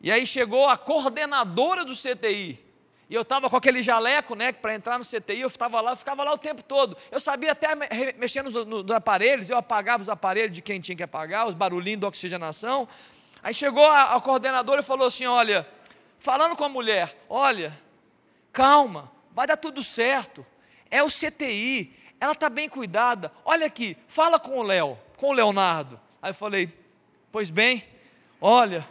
e aí chegou a coordenadora do CTI, e eu estava com aquele jaleco, né, para entrar no CTI, eu estava lá, eu ficava lá o tempo todo. Eu sabia até mexer nos, nos, aparelhos, eu apagava os aparelhos de quem tinha que apagar, os barulhinhos da oxigenação. Aí chegou a, a coordenadora e falou assim: Olha, falando com a mulher, olha, calma, vai dar tudo certo. É o CTI, ela está bem cuidada. Olha aqui, fala com o Léo, com o Leonardo. Aí eu falei: Pois bem, olha,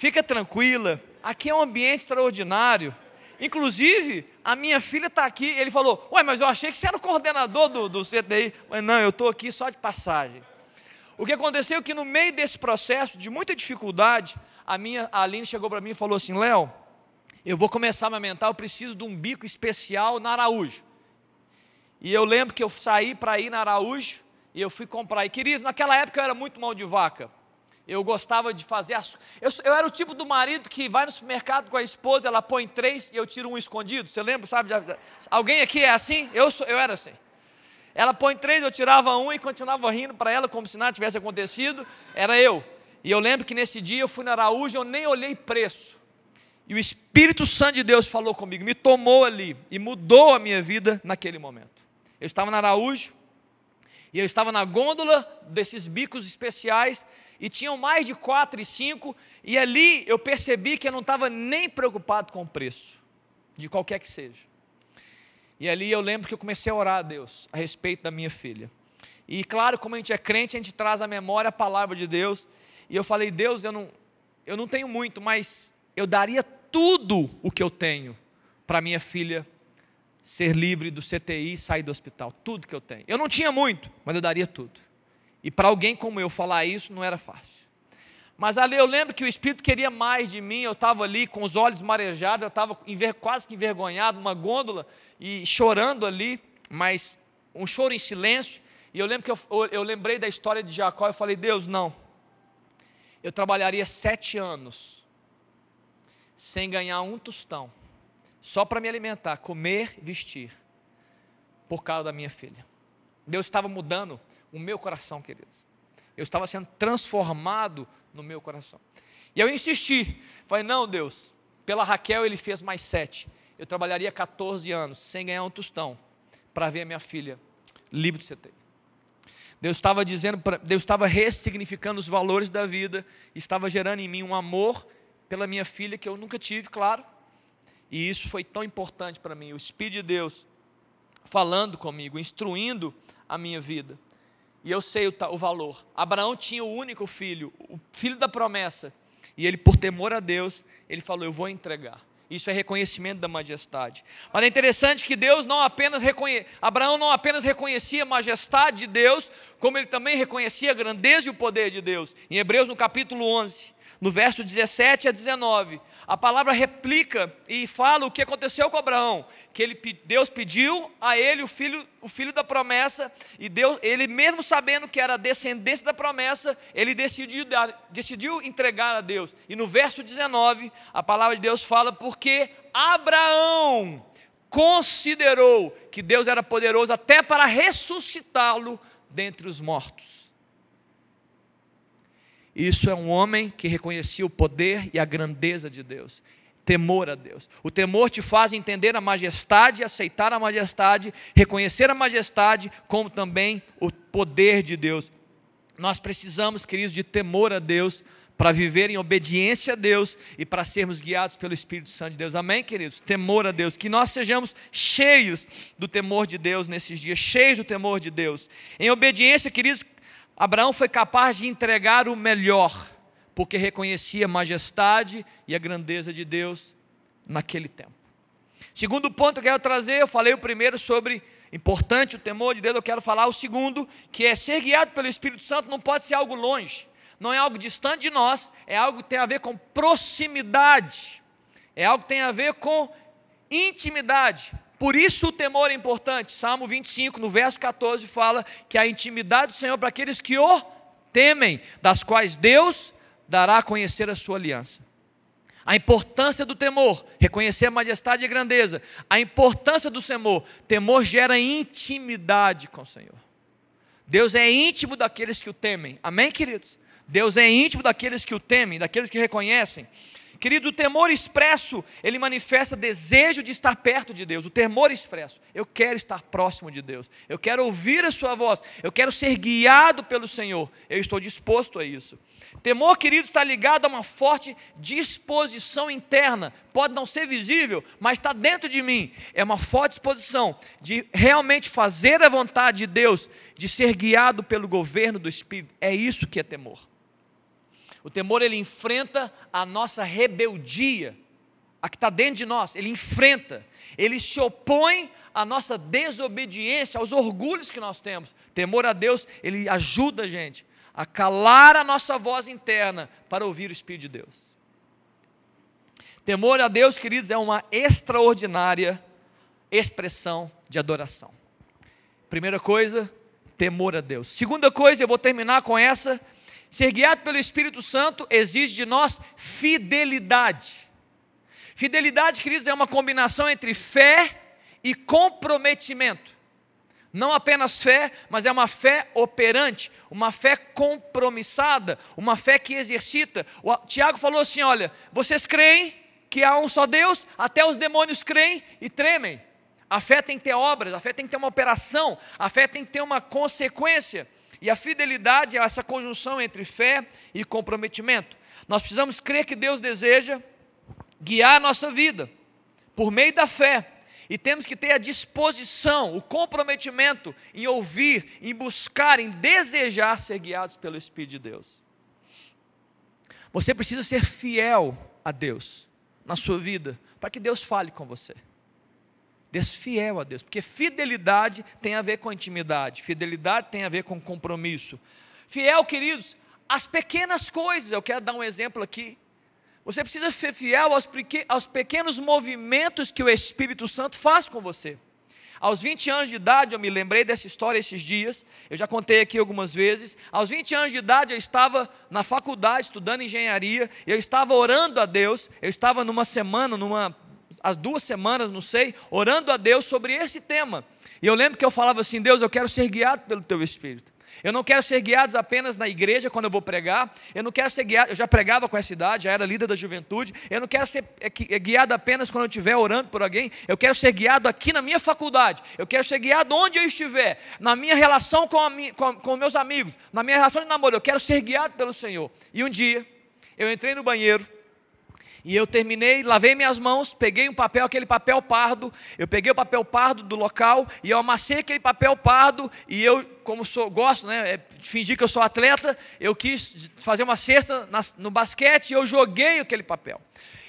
fica tranquila, aqui é um ambiente extraordinário. Inclusive, a minha filha está aqui. Ele falou: Ué, mas eu achei que você era o coordenador do, do CTI. Mas não, eu estou aqui só de passagem. O que aconteceu é que no meio desse processo, de muita dificuldade, a minha a Aline chegou para mim e falou assim: Léo, eu vou começar a amamentar, eu preciso de um bico especial na Araújo. E eu lembro que eu saí para ir na Araújo e eu fui comprar. E queridos, naquela época eu era muito mal de vaca eu gostava de fazer as. Eu, eu, era o tipo do marido que vai no supermercado com a esposa, ela põe três e eu tiro um escondido. Você lembra, sabe? Alguém aqui é assim? Eu, sou, eu era assim. Ela põe três, eu tirava um e continuava rindo para ela como se nada tivesse acontecido. Era eu. E eu lembro que nesse dia eu fui na Araújo, eu nem olhei preço. E o Espírito Santo de Deus falou comigo, me tomou ali e mudou a minha vida naquele momento. Eu estava na Araújo e eu estava na gôndola desses bicos especiais e tinham mais de quatro e cinco e ali eu percebi que eu não estava nem preocupado com o preço, de qualquer que seja. E ali eu lembro que eu comecei a orar a Deus a respeito da minha filha. E claro, como a gente é crente, a gente traz à memória a palavra de Deus. E eu falei, Deus, eu não, eu não tenho muito, mas eu daria tudo o que eu tenho para minha filha ser livre do CTI e sair do hospital. Tudo que eu tenho. Eu não tinha muito, mas eu daria tudo. E para alguém como eu falar isso não era fácil. Mas ali eu lembro que o Espírito queria mais de mim, eu estava ali com os olhos marejados, eu estava quase que envergonhado, numa gôndola e chorando ali, mas um choro em silêncio. E eu lembro que eu, eu lembrei da história de Jacó e falei: Deus, não. Eu trabalharia sete anos sem ganhar um tostão, só para me alimentar, comer, vestir, por causa da minha filha. Deus estava mudando o meu coração, queridos. Eu estava sendo transformado no meu coração. E eu insisti, falei: não, Deus, pela Raquel ele fez mais sete. Eu trabalharia 14 anos sem ganhar um tostão para ver a minha filha livre do CT. Deus estava dizendo, Deus estava ressignificando os valores da vida, estava gerando em mim um amor pela minha filha que eu nunca tive, claro. E isso foi tão importante para mim, o Espírito de Deus falando comigo, instruindo a minha vida. E eu sei o, o valor. Abraão tinha o único filho, o filho da promessa. E ele, por temor a Deus, ele falou: Eu vou entregar. Isso é reconhecimento da majestade. Mas é interessante que Deus não apenas reconhe... Abraão não apenas reconhecia a majestade de Deus, como ele também reconhecia a grandeza e o poder de Deus. Em Hebreus, no capítulo 11, no verso 17 a 19, a palavra replica e fala o que aconteceu com Abraão, que ele, Deus pediu a ele o filho, o filho da promessa, e Deus, ele mesmo sabendo que era descendência da promessa, ele decidiu, decidiu entregar a Deus. E no verso 19, a palavra de Deus fala, porque Abraão considerou que Deus era poderoso até para ressuscitá-lo dentre os mortos. Isso é um homem que reconhecia o poder e a grandeza de Deus. Temor a Deus. O temor te faz entender a majestade, aceitar a majestade, reconhecer a majestade, como também o poder de Deus. Nós precisamos, queridos, de temor a Deus para viver em obediência a Deus e para sermos guiados pelo Espírito Santo de Deus. Amém, queridos? Temor a Deus. Que nós sejamos cheios do temor de Deus nesses dias, cheios do temor de Deus. Em obediência, queridos, Abraão foi capaz de entregar o melhor, porque reconhecia a majestade e a grandeza de Deus naquele tempo. Segundo ponto que eu quero trazer, eu falei o primeiro sobre importante o temor de Deus, eu quero falar o segundo, que é ser guiado pelo Espírito Santo não pode ser algo longe, não é algo distante de nós, é algo que tem a ver com proximidade, é algo que tem a ver com intimidade. Por isso o temor é importante. Salmo 25, no verso 14, fala que a intimidade do Senhor para aqueles que o temem, das quais Deus dará a conhecer a sua aliança. A importância do temor, reconhecer a majestade e a grandeza. A importância do temor, temor gera intimidade com o Senhor. Deus é íntimo daqueles que o temem. Amém, queridos? Deus é íntimo daqueles que o temem, daqueles que reconhecem. Querido, o temor expresso, ele manifesta desejo de estar perto de Deus. O temor expresso, eu quero estar próximo de Deus. Eu quero ouvir a sua voz. Eu quero ser guiado pelo Senhor. Eu estou disposto a isso. Temor, querido, está ligado a uma forte disposição interna. Pode não ser visível, mas está dentro de mim. É uma forte disposição de realmente fazer a vontade de Deus, de ser guiado pelo governo do Espírito. É isso que é temor. O temor ele enfrenta a nossa rebeldia, a que está dentro de nós, ele enfrenta, ele se opõe à nossa desobediência, aos orgulhos que nós temos. Temor a Deus, ele ajuda a gente a calar a nossa voz interna para ouvir o Espírito de Deus. Temor a Deus, queridos, é uma extraordinária expressão de adoração. Primeira coisa, temor a Deus. Segunda coisa, eu vou terminar com essa, Ser guiado pelo Espírito Santo exige de nós fidelidade. Fidelidade, queridos, é uma combinação entre fé e comprometimento. Não apenas fé, mas é uma fé operante, uma fé compromissada, uma fé que exercita. O Tiago falou assim: olha, vocês creem que há um só Deus, até os demônios creem e tremem. A fé tem que ter obras, a fé tem que ter uma operação, a fé tem que ter uma consequência. E a fidelidade é essa conjunção entre fé e comprometimento. Nós precisamos crer que Deus deseja guiar a nossa vida por meio da fé e temos que ter a disposição, o comprometimento em ouvir, em buscar, em desejar ser guiados pelo Espírito de Deus. Você precisa ser fiel a Deus na sua vida, para que Deus fale com você. Desfiel a Deus, porque fidelidade tem a ver com intimidade, fidelidade tem a ver com compromisso. Fiel, queridos, as pequenas coisas, eu quero dar um exemplo aqui. Você precisa ser fiel aos, aos pequenos movimentos que o Espírito Santo faz com você. Aos 20 anos de idade, eu me lembrei dessa história esses dias, eu já contei aqui algumas vezes. Aos 20 anos de idade, eu estava na faculdade estudando engenharia, eu estava orando a Deus, eu estava numa semana, numa, as duas semanas, não sei, orando a Deus sobre esse tema. E eu lembro que eu falava assim: Deus, eu quero ser guiado pelo Teu Espírito. Eu não quero ser guiado apenas na igreja quando eu vou pregar. Eu não quero ser guiado, eu já pregava com essa idade, já era líder da juventude. Eu não quero ser é, é, guiado apenas quando eu estiver orando por alguém. Eu quero ser guiado aqui na minha faculdade. Eu quero ser guiado onde eu estiver, na minha relação com, a, com, com meus amigos, na minha relação de namoro. Eu quero ser guiado pelo Senhor. E um dia, eu entrei no banheiro e eu terminei, lavei minhas mãos, peguei um papel, aquele papel pardo, eu peguei o papel pardo do local e eu amassei aquele papel pardo e eu, como sou, gosto, né, é, fingir que eu sou atleta, eu quis fazer uma cesta na, no basquete e eu joguei aquele papel.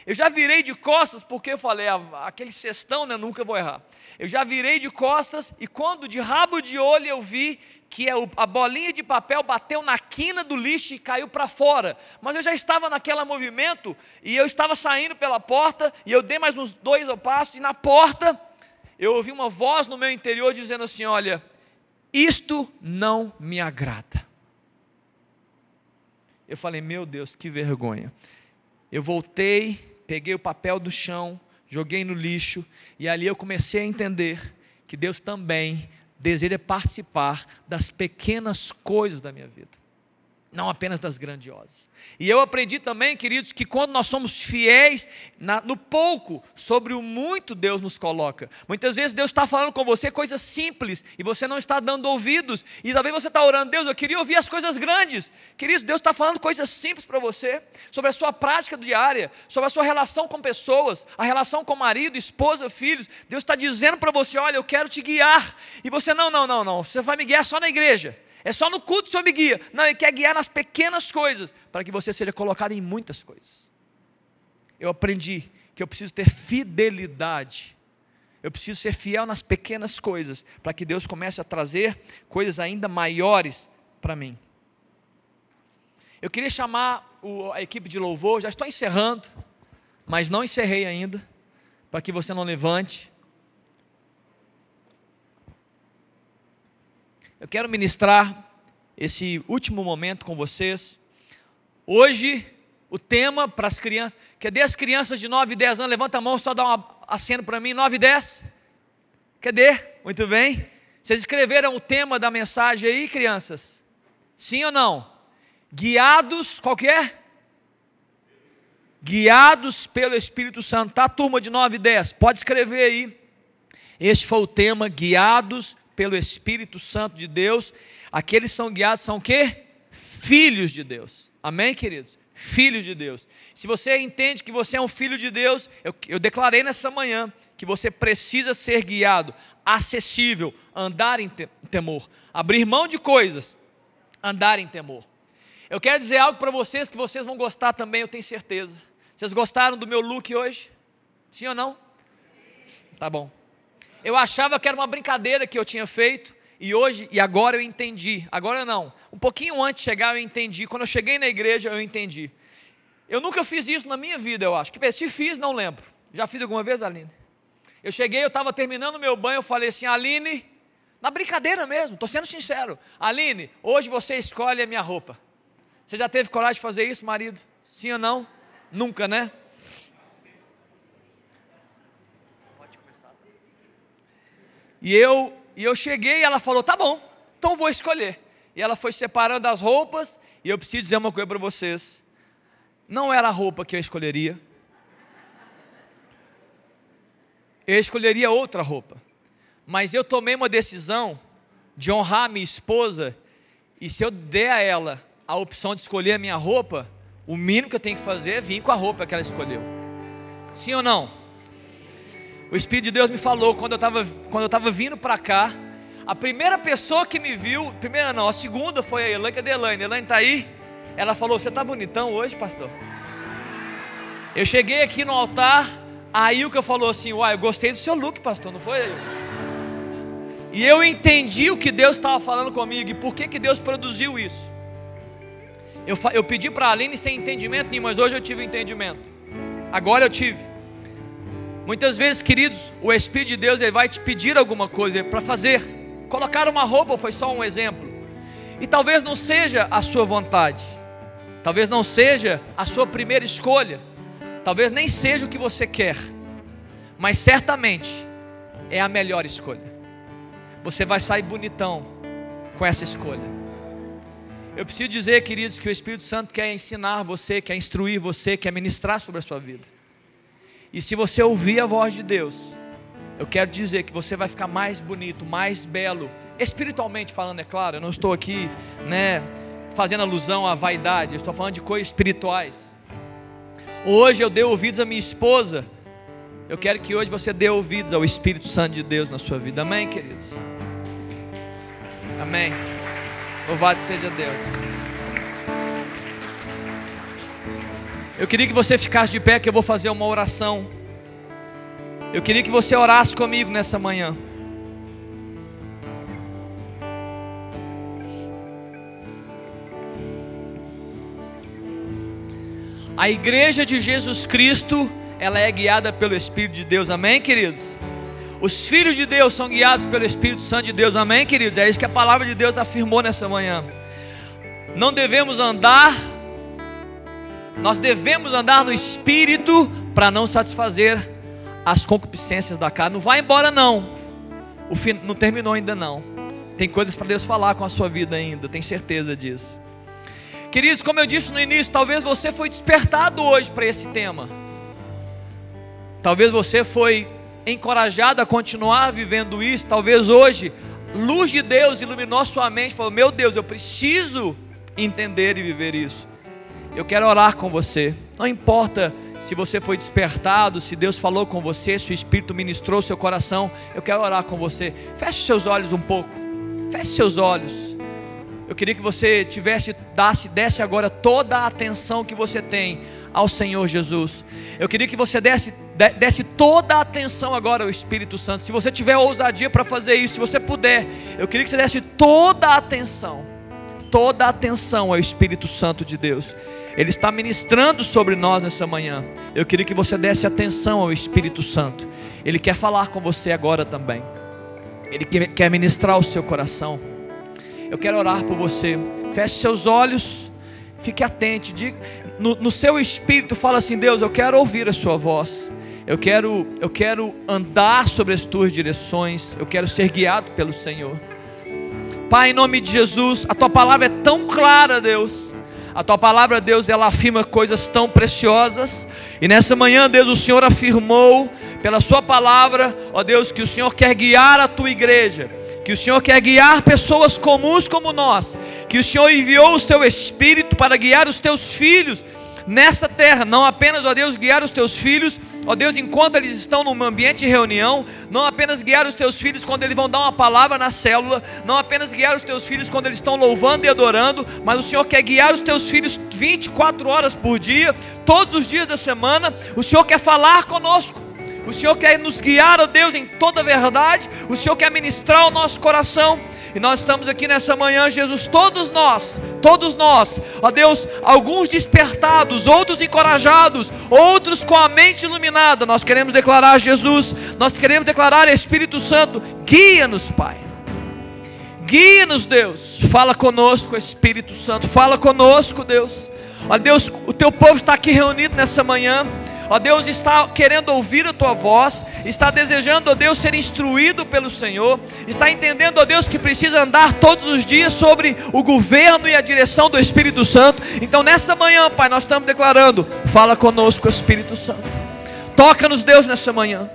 Eu já virei de costas porque eu falei, ah, aquele cestão, né, nunca vou errar. Eu já virei de costas e quando de rabo de olho eu vi que é a bolinha de papel bateu na quina do lixo e caiu para fora. Mas eu já estava naquele movimento e eu estava saindo pela porta e eu dei mais uns dois passos e na porta eu ouvi uma voz no meu interior dizendo assim: Olha, isto não me agrada. Eu falei: Meu Deus, que vergonha. Eu voltei, peguei o papel do chão, joguei no lixo e ali eu comecei a entender que Deus também deseja participar das pequenas coisas da minha vida, não apenas das grandiosas. E eu aprendi também, queridos, que quando nós somos fiéis na, no pouco, sobre o muito Deus nos coloca. Muitas vezes Deus está falando com você coisas simples e você não está dando ouvidos. E talvez você está orando, Deus, eu queria ouvir as coisas grandes. Queridos, Deus está falando coisas simples para você, sobre a sua prática diária, sobre a sua relação com pessoas, a relação com marido, esposa, filhos. Deus está dizendo para você: olha, eu quero te guiar. E você, não, não, não, não, você vai me guiar só na igreja. É só no culto o Senhor me guia. Não, Ele quer guiar nas pequenas coisas, para que você seja colocado em muitas coisas. Eu aprendi que eu preciso ter fidelidade. Eu preciso ser fiel nas pequenas coisas, para que Deus comece a trazer coisas ainda maiores para mim. Eu queria chamar a equipe de louvor, já estou encerrando, mas não encerrei ainda, para que você não levante. Eu quero ministrar esse último momento com vocês. Hoje, o tema para as crianças, cadê as crianças de 9 e 10 anos? Levanta a mão, só dá um aceno para mim, 9 e 10. Cadê? Muito bem. Vocês escreveram o tema da mensagem aí, crianças? Sim ou não? Guiados, qual que é? Guiados pelo Espírito Santo. Tá, turma de 9 e 10? Pode escrever aí. Este foi o tema, guiados pelo Espírito Santo de Deus, aqueles são guiados são o quê? Filhos de Deus. Amém, queridos? Filhos de Deus. Se você entende que você é um filho de Deus, eu, eu declarei nessa manhã que você precisa ser guiado, acessível, andar em temor, abrir mão de coisas, andar em temor. Eu quero dizer algo para vocês que vocês vão gostar também, eu tenho certeza. Vocês gostaram do meu look hoje? Sim ou não? Tá bom. Eu achava que era uma brincadeira que eu tinha feito, e hoje, e agora eu entendi. Agora não. Um pouquinho antes de chegar eu entendi. Quando eu cheguei na igreja eu entendi. Eu nunca fiz isso na minha vida, eu acho. Se fiz, não lembro. Já fiz alguma vez, Aline? Eu cheguei, eu estava terminando meu banho, eu falei assim, Aline, na brincadeira mesmo, estou sendo sincero. Aline, hoje você escolhe a minha roupa. Você já teve coragem de fazer isso, marido? Sim ou não? Nunca, né? E eu e eu cheguei e ela falou: tá bom, então vou escolher. E ela foi separando as roupas, e eu preciso dizer uma coisa para vocês: não era a roupa que eu escolheria, eu escolheria outra roupa, mas eu tomei uma decisão de honrar a minha esposa, e se eu der a ela a opção de escolher a minha roupa, o mínimo que eu tenho que fazer é vir com a roupa que ela escolheu. Sim ou não? O Espírito de Deus me falou quando eu estava quando eu estava vindo para cá, a primeira pessoa que me viu, primeira não, a segunda foi a Elaine, cadê a Elaine? Elaine está aí? Ela falou: Você está bonitão hoje, pastor? Eu cheguei aqui no altar, a Ilka falou assim: Uai, eu gostei do seu look, pastor, não foi? E eu entendi o que Deus estava falando comigo e por que, que Deus produziu isso. Eu, eu pedi para a Aline sem entendimento nenhum, mas hoje eu tive entendimento. Agora eu tive. Muitas vezes, queridos, o Espírito de Deus ele vai te pedir alguma coisa para fazer. Colocar uma roupa foi só um exemplo. E talvez não seja a sua vontade. Talvez não seja a sua primeira escolha. Talvez nem seja o que você quer. Mas certamente é a melhor escolha. Você vai sair bonitão com essa escolha. Eu preciso dizer, queridos, que o Espírito Santo quer ensinar você, quer instruir você, quer ministrar sobre a sua vida. E se você ouvir a voz de Deus, eu quero dizer que você vai ficar mais bonito, mais belo, espiritualmente falando, é claro. Eu não estou aqui, né, fazendo alusão à vaidade. Eu estou falando de coisas espirituais. Hoje eu dei ouvidos à minha esposa. Eu quero que hoje você dê ouvidos ao Espírito Santo de Deus na sua vida. Amém, queridos? Amém. Louvado seja Deus. Eu queria que você ficasse de pé, que eu vou fazer uma oração. Eu queria que você orasse comigo nessa manhã. A igreja de Jesus Cristo, ela é guiada pelo Espírito de Deus, amém, queridos? Os filhos de Deus são guiados pelo Espírito Santo de Deus, amém, queridos? É isso que a palavra de Deus afirmou nessa manhã. Não devemos andar, nós devemos andar no Espírito para não satisfazer as concupiscências da carne. Não vai embora, não. O fim não terminou ainda, não. Tem coisas para Deus falar com a sua vida ainda, tenho certeza disso. Queridos, como eu disse no início, talvez você foi despertado hoje para esse tema. Talvez você foi encorajado a continuar vivendo isso, talvez hoje, luz de Deus iluminou sua mente, falou: Meu Deus, eu preciso entender e viver isso. Eu quero orar com você, não importa se você foi despertado, se Deus falou com você, se o Espírito ministrou seu coração, eu quero orar com você. Feche seus olhos um pouco, feche seus olhos. Eu queria que você tivesse, desse, desse agora toda a atenção que você tem ao Senhor Jesus. Eu queria que você desse, desse toda a atenção agora ao Espírito Santo. Se você tiver ousadia para fazer isso, se você puder, eu queria que você desse toda a atenção, toda a atenção ao Espírito Santo de Deus. Ele está ministrando sobre nós nessa manhã. Eu queria que você desse atenção ao Espírito Santo. Ele quer falar com você agora também. Ele quer ministrar o seu coração. Eu quero orar por você. Feche seus olhos. Fique atento. Diga, no, no seu espírito fala assim: Deus, eu quero ouvir a sua voz. Eu quero, eu quero andar sobre as tuas direções. Eu quero ser guiado pelo Senhor. Pai, em nome de Jesus, a tua palavra é tão clara, Deus. A tua palavra, Deus, ela afirma coisas tão preciosas. E nessa manhã, Deus, o Senhor afirmou pela sua palavra, ó Deus, que o Senhor quer guiar a tua igreja que o Senhor quer guiar pessoas comuns como nós, que o Senhor enviou o seu Espírito para guiar os teus filhos nesta terra, não apenas, ó Deus, guiar os teus filhos, ó Deus, enquanto eles estão num ambiente de reunião, não apenas guiar os teus filhos quando eles vão dar uma palavra na célula, não apenas guiar os teus filhos quando eles estão louvando e adorando, mas o Senhor quer guiar os teus filhos 24 horas por dia, todos os dias da semana, o Senhor quer falar conosco. O Senhor quer nos guiar, ó Deus, em toda verdade. O Senhor quer ministrar o nosso coração. E nós estamos aqui nessa manhã, Jesus, todos nós, todos nós, ó Deus, alguns despertados, outros encorajados, outros com a mente iluminada. Nós queremos declarar Jesus, nós queremos declarar Espírito Santo, guia-nos, Pai. Guia-nos, Deus. Fala conosco, Espírito Santo. Fala conosco, Deus. Ó Deus, o teu povo está aqui reunido nessa manhã. Ó Deus, está querendo ouvir a tua voz, está desejando, ó Deus, ser instruído pelo Senhor, está entendendo, ó Deus, que precisa andar todos os dias sobre o governo e a direção do Espírito Santo. Então, nessa manhã, Pai, nós estamos declarando: fala conosco, Espírito Santo. Toca-nos, Deus, nessa manhã.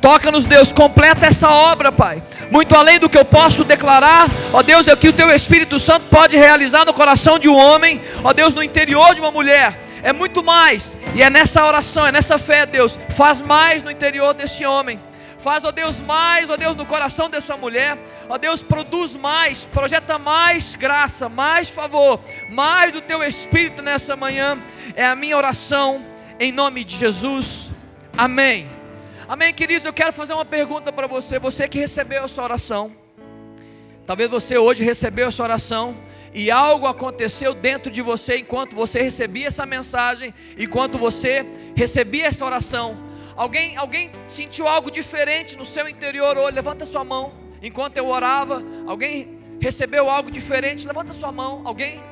Toca-nos, Deus, completa essa obra, Pai. Muito além do que eu posso declarar, ó Deus, é o que o Teu Espírito Santo pode realizar no coração de um homem, ó Deus, no interior de uma mulher. É muito mais, e é nessa oração, é nessa fé, Deus. Faz mais no interior desse homem. Faz, ó Deus, mais, ó Deus, no coração dessa mulher. Ó Deus, produz mais, projeta mais graça, mais favor, mais do Teu Espírito nessa manhã. É a minha oração, em nome de Jesus. Amém. Amém, queridos? Eu quero fazer uma pergunta para você. Você que recebeu a sua oração. Talvez você hoje recebeu a sua oração e algo aconteceu dentro de você enquanto você recebia essa mensagem, enquanto você recebia essa oração. Alguém, alguém sentiu algo diferente no seu interior hoje? Levanta sua mão. Enquanto eu orava, alguém recebeu algo diferente? Levanta sua mão. Alguém?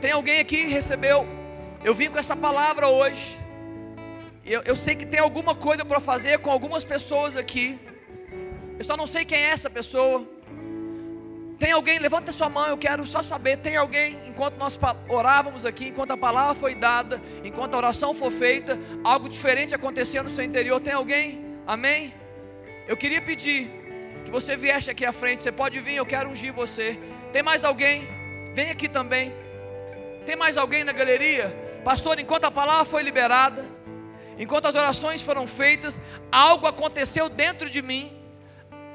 Tem alguém aqui que recebeu? Eu vim com essa palavra hoje. Eu, eu sei que tem alguma coisa para fazer com algumas pessoas aqui. Eu só não sei quem é essa pessoa. Tem alguém, levanta sua mão, eu quero só saber. Tem alguém, enquanto nós orávamos aqui, enquanto a palavra foi dada, enquanto a oração foi feita, algo diferente aconteceu no seu interior. Tem alguém? Amém? Eu queria pedir que você viesse aqui à frente. Você pode vir, eu quero ungir você. Tem mais alguém? Vem aqui também. Tem mais alguém na galeria? Pastor, enquanto a palavra foi liberada, enquanto as orações foram feitas, algo aconteceu dentro de mim,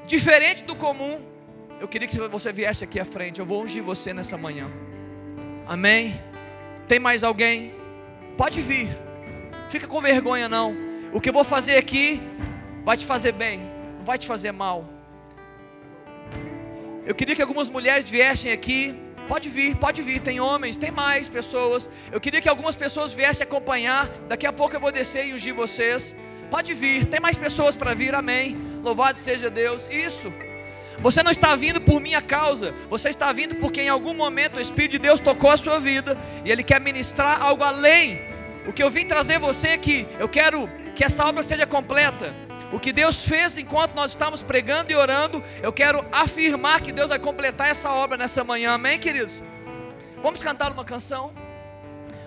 diferente do comum. Eu queria que você viesse aqui à frente. Eu vou ungir você nessa manhã. Amém? Tem mais alguém? Pode vir. Fica com vergonha não. O que eu vou fazer aqui vai te fazer bem, não vai te fazer mal. Eu queria que algumas mulheres viessem aqui. Pode vir, pode vir. Tem homens, tem mais pessoas. Eu queria que algumas pessoas viessem acompanhar. Daqui a pouco eu vou descer e ungir vocês. Pode vir, tem mais pessoas para vir, amém. Louvado seja Deus. Isso. Você não está vindo por minha causa, você está vindo porque em algum momento o Espírito de Deus tocou a sua vida e Ele quer ministrar algo além. O que eu vim trazer você é que eu quero que essa obra seja completa. O que Deus fez enquanto nós estávamos pregando e orando, eu quero afirmar que Deus vai completar essa obra nessa manhã, amém, queridos? Vamos cantar uma canção?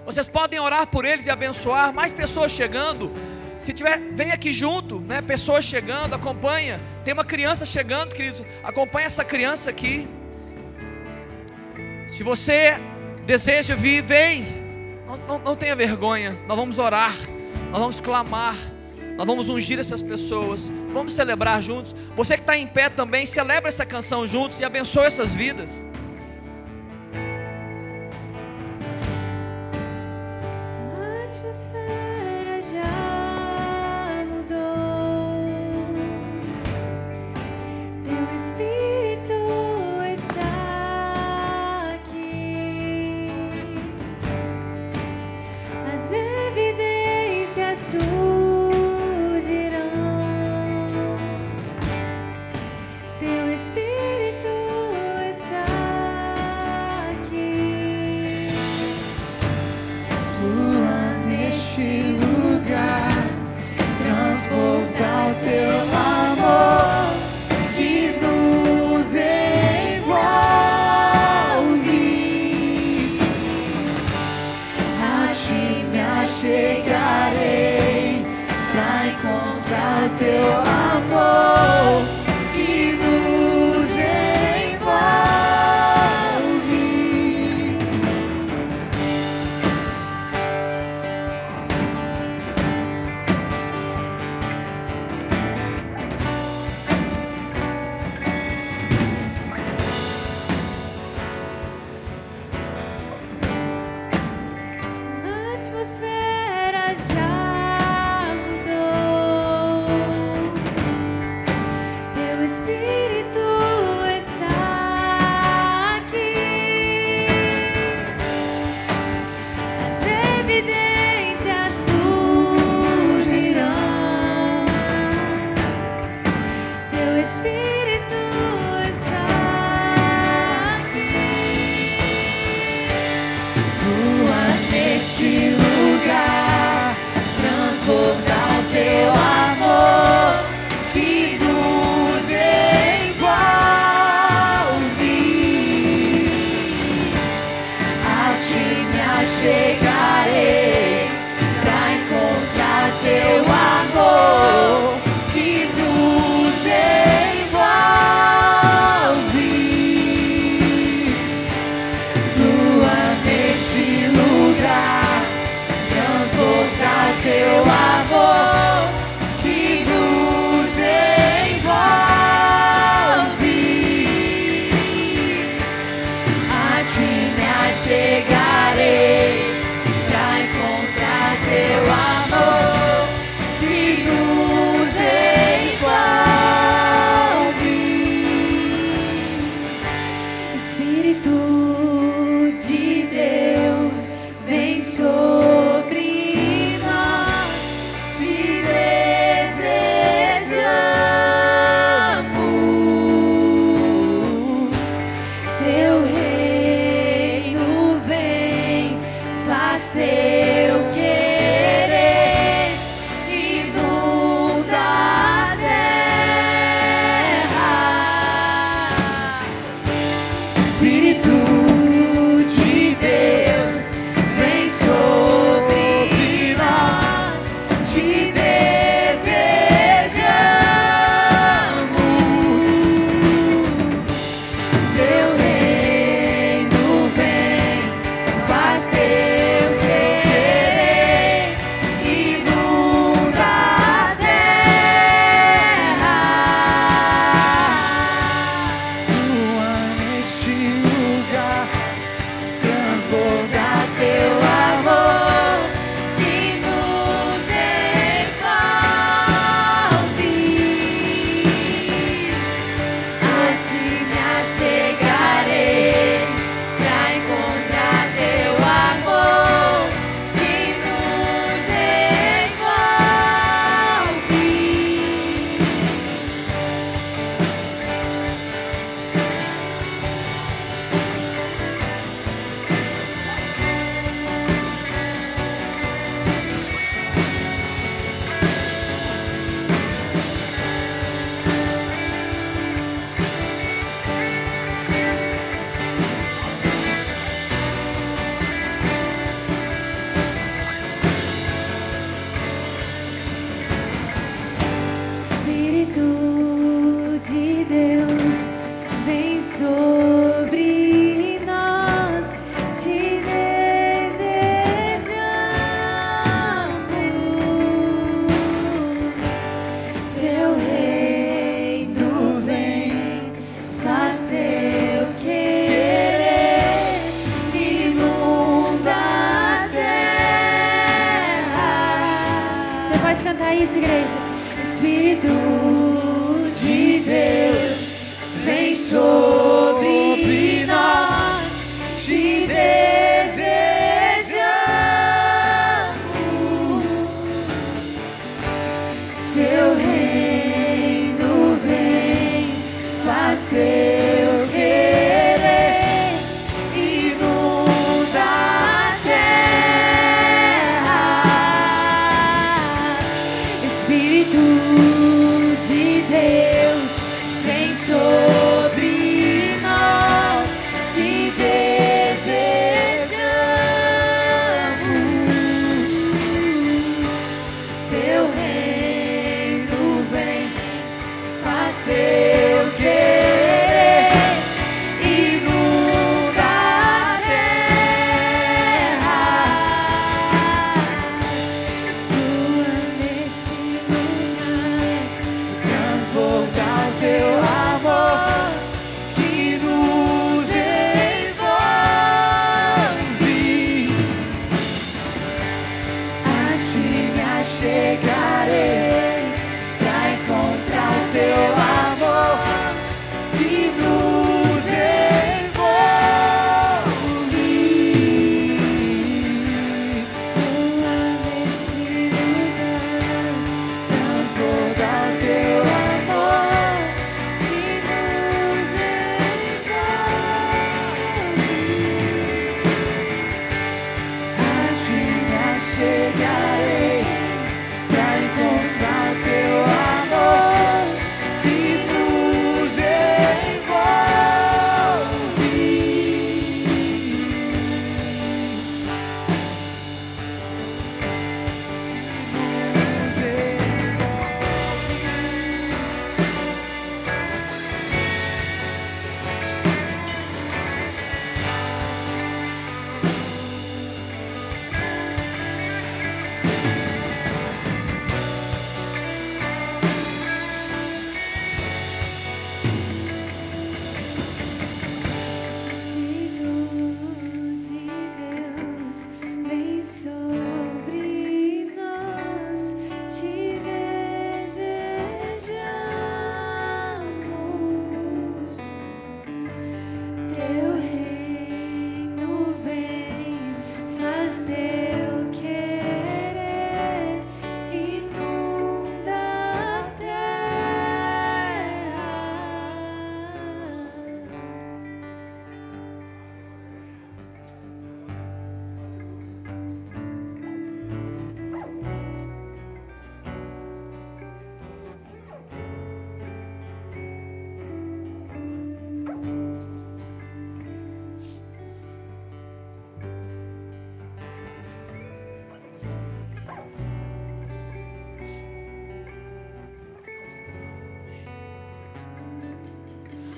Vocês podem orar por eles e abençoar, mais pessoas chegando. Se tiver, vem aqui junto, né? Pessoas chegando, acompanha. Tem uma criança chegando, queridos. Acompanha essa criança aqui. Se você deseja vir, vem. Não, não, não tenha vergonha. Nós vamos orar. Nós vamos clamar. Nós vamos ungir essas pessoas. Vamos celebrar juntos. Você que está em pé também, celebra essa canção juntos e abençoe essas vidas. lugar.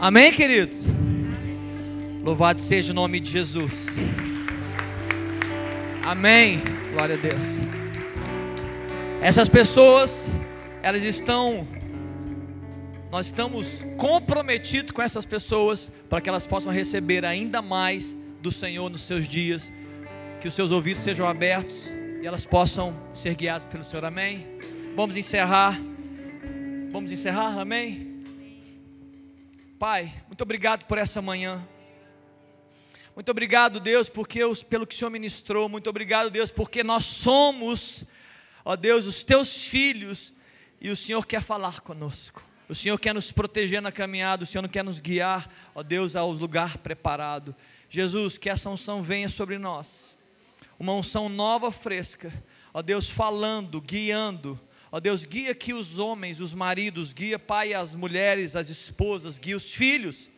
Amém, queridos? Louvado seja o nome de Jesus. Amém. Glória a Deus. Essas pessoas, elas estão. Nós estamos comprometidos com essas pessoas para que elas possam receber ainda mais do Senhor nos seus dias. Que os seus ouvidos sejam abertos e elas possam ser guiadas pelo Senhor. Amém. Vamos encerrar. Vamos encerrar. Amém. Pai, muito obrigado por essa manhã. Muito obrigado, Deus, porque pelo que o Senhor ministrou. Muito obrigado, Deus, porque nós somos, ó Deus, os teus filhos e o Senhor quer falar conosco. O Senhor quer nos proteger na caminhada, o Senhor não quer nos guiar, ó Deus, ao lugar preparado. Jesus, que essa unção venha sobre nós. Uma unção nova, fresca. Ó Deus, falando, guiando. Ó Deus, guia aqui os homens, os maridos, guia, Pai, as mulheres, as esposas, guia os filhos.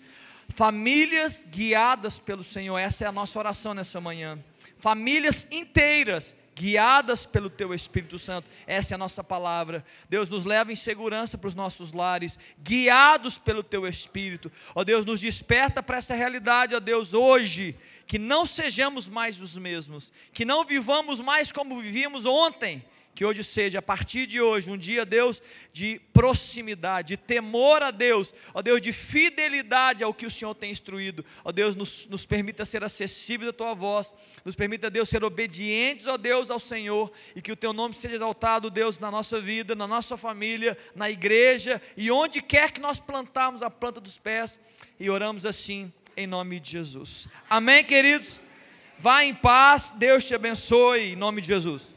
Famílias guiadas pelo Senhor, essa é a nossa oração nessa manhã. Famílias inteiras guiadas pelo Teu Espírito Santo, essa é a nossa palavra. Deus nos leva em segurança para os nossos lares, guiados pelo Teu Espírito. Ó Deus, nos desperta para essa realidade, ó Deus, hoje, que não sejamos mais os mesmos, que não vivamos mais como vivíamos ontem, Que hoje seja, a partir de hoje, um dia, Deus, de proximidade, de temor a Deus, ó Deus, de fidelidade ao que o Senhor tem instruído. Ó Deus, nos, nos permita ser acessíveis à Tua voz, nos permita, Deus, ser obedientes, ó Deus, ao Senhor, e que o Teu nome seja exaltado, Deus, na nossa vida, na nossa família, na igreja e onde quer que nós plantarmos a planta dos pés, e oramos assim, em nome de Jesus. Amém, queridos? Vá em paz, Deus te abençoe, em nome de Jesus.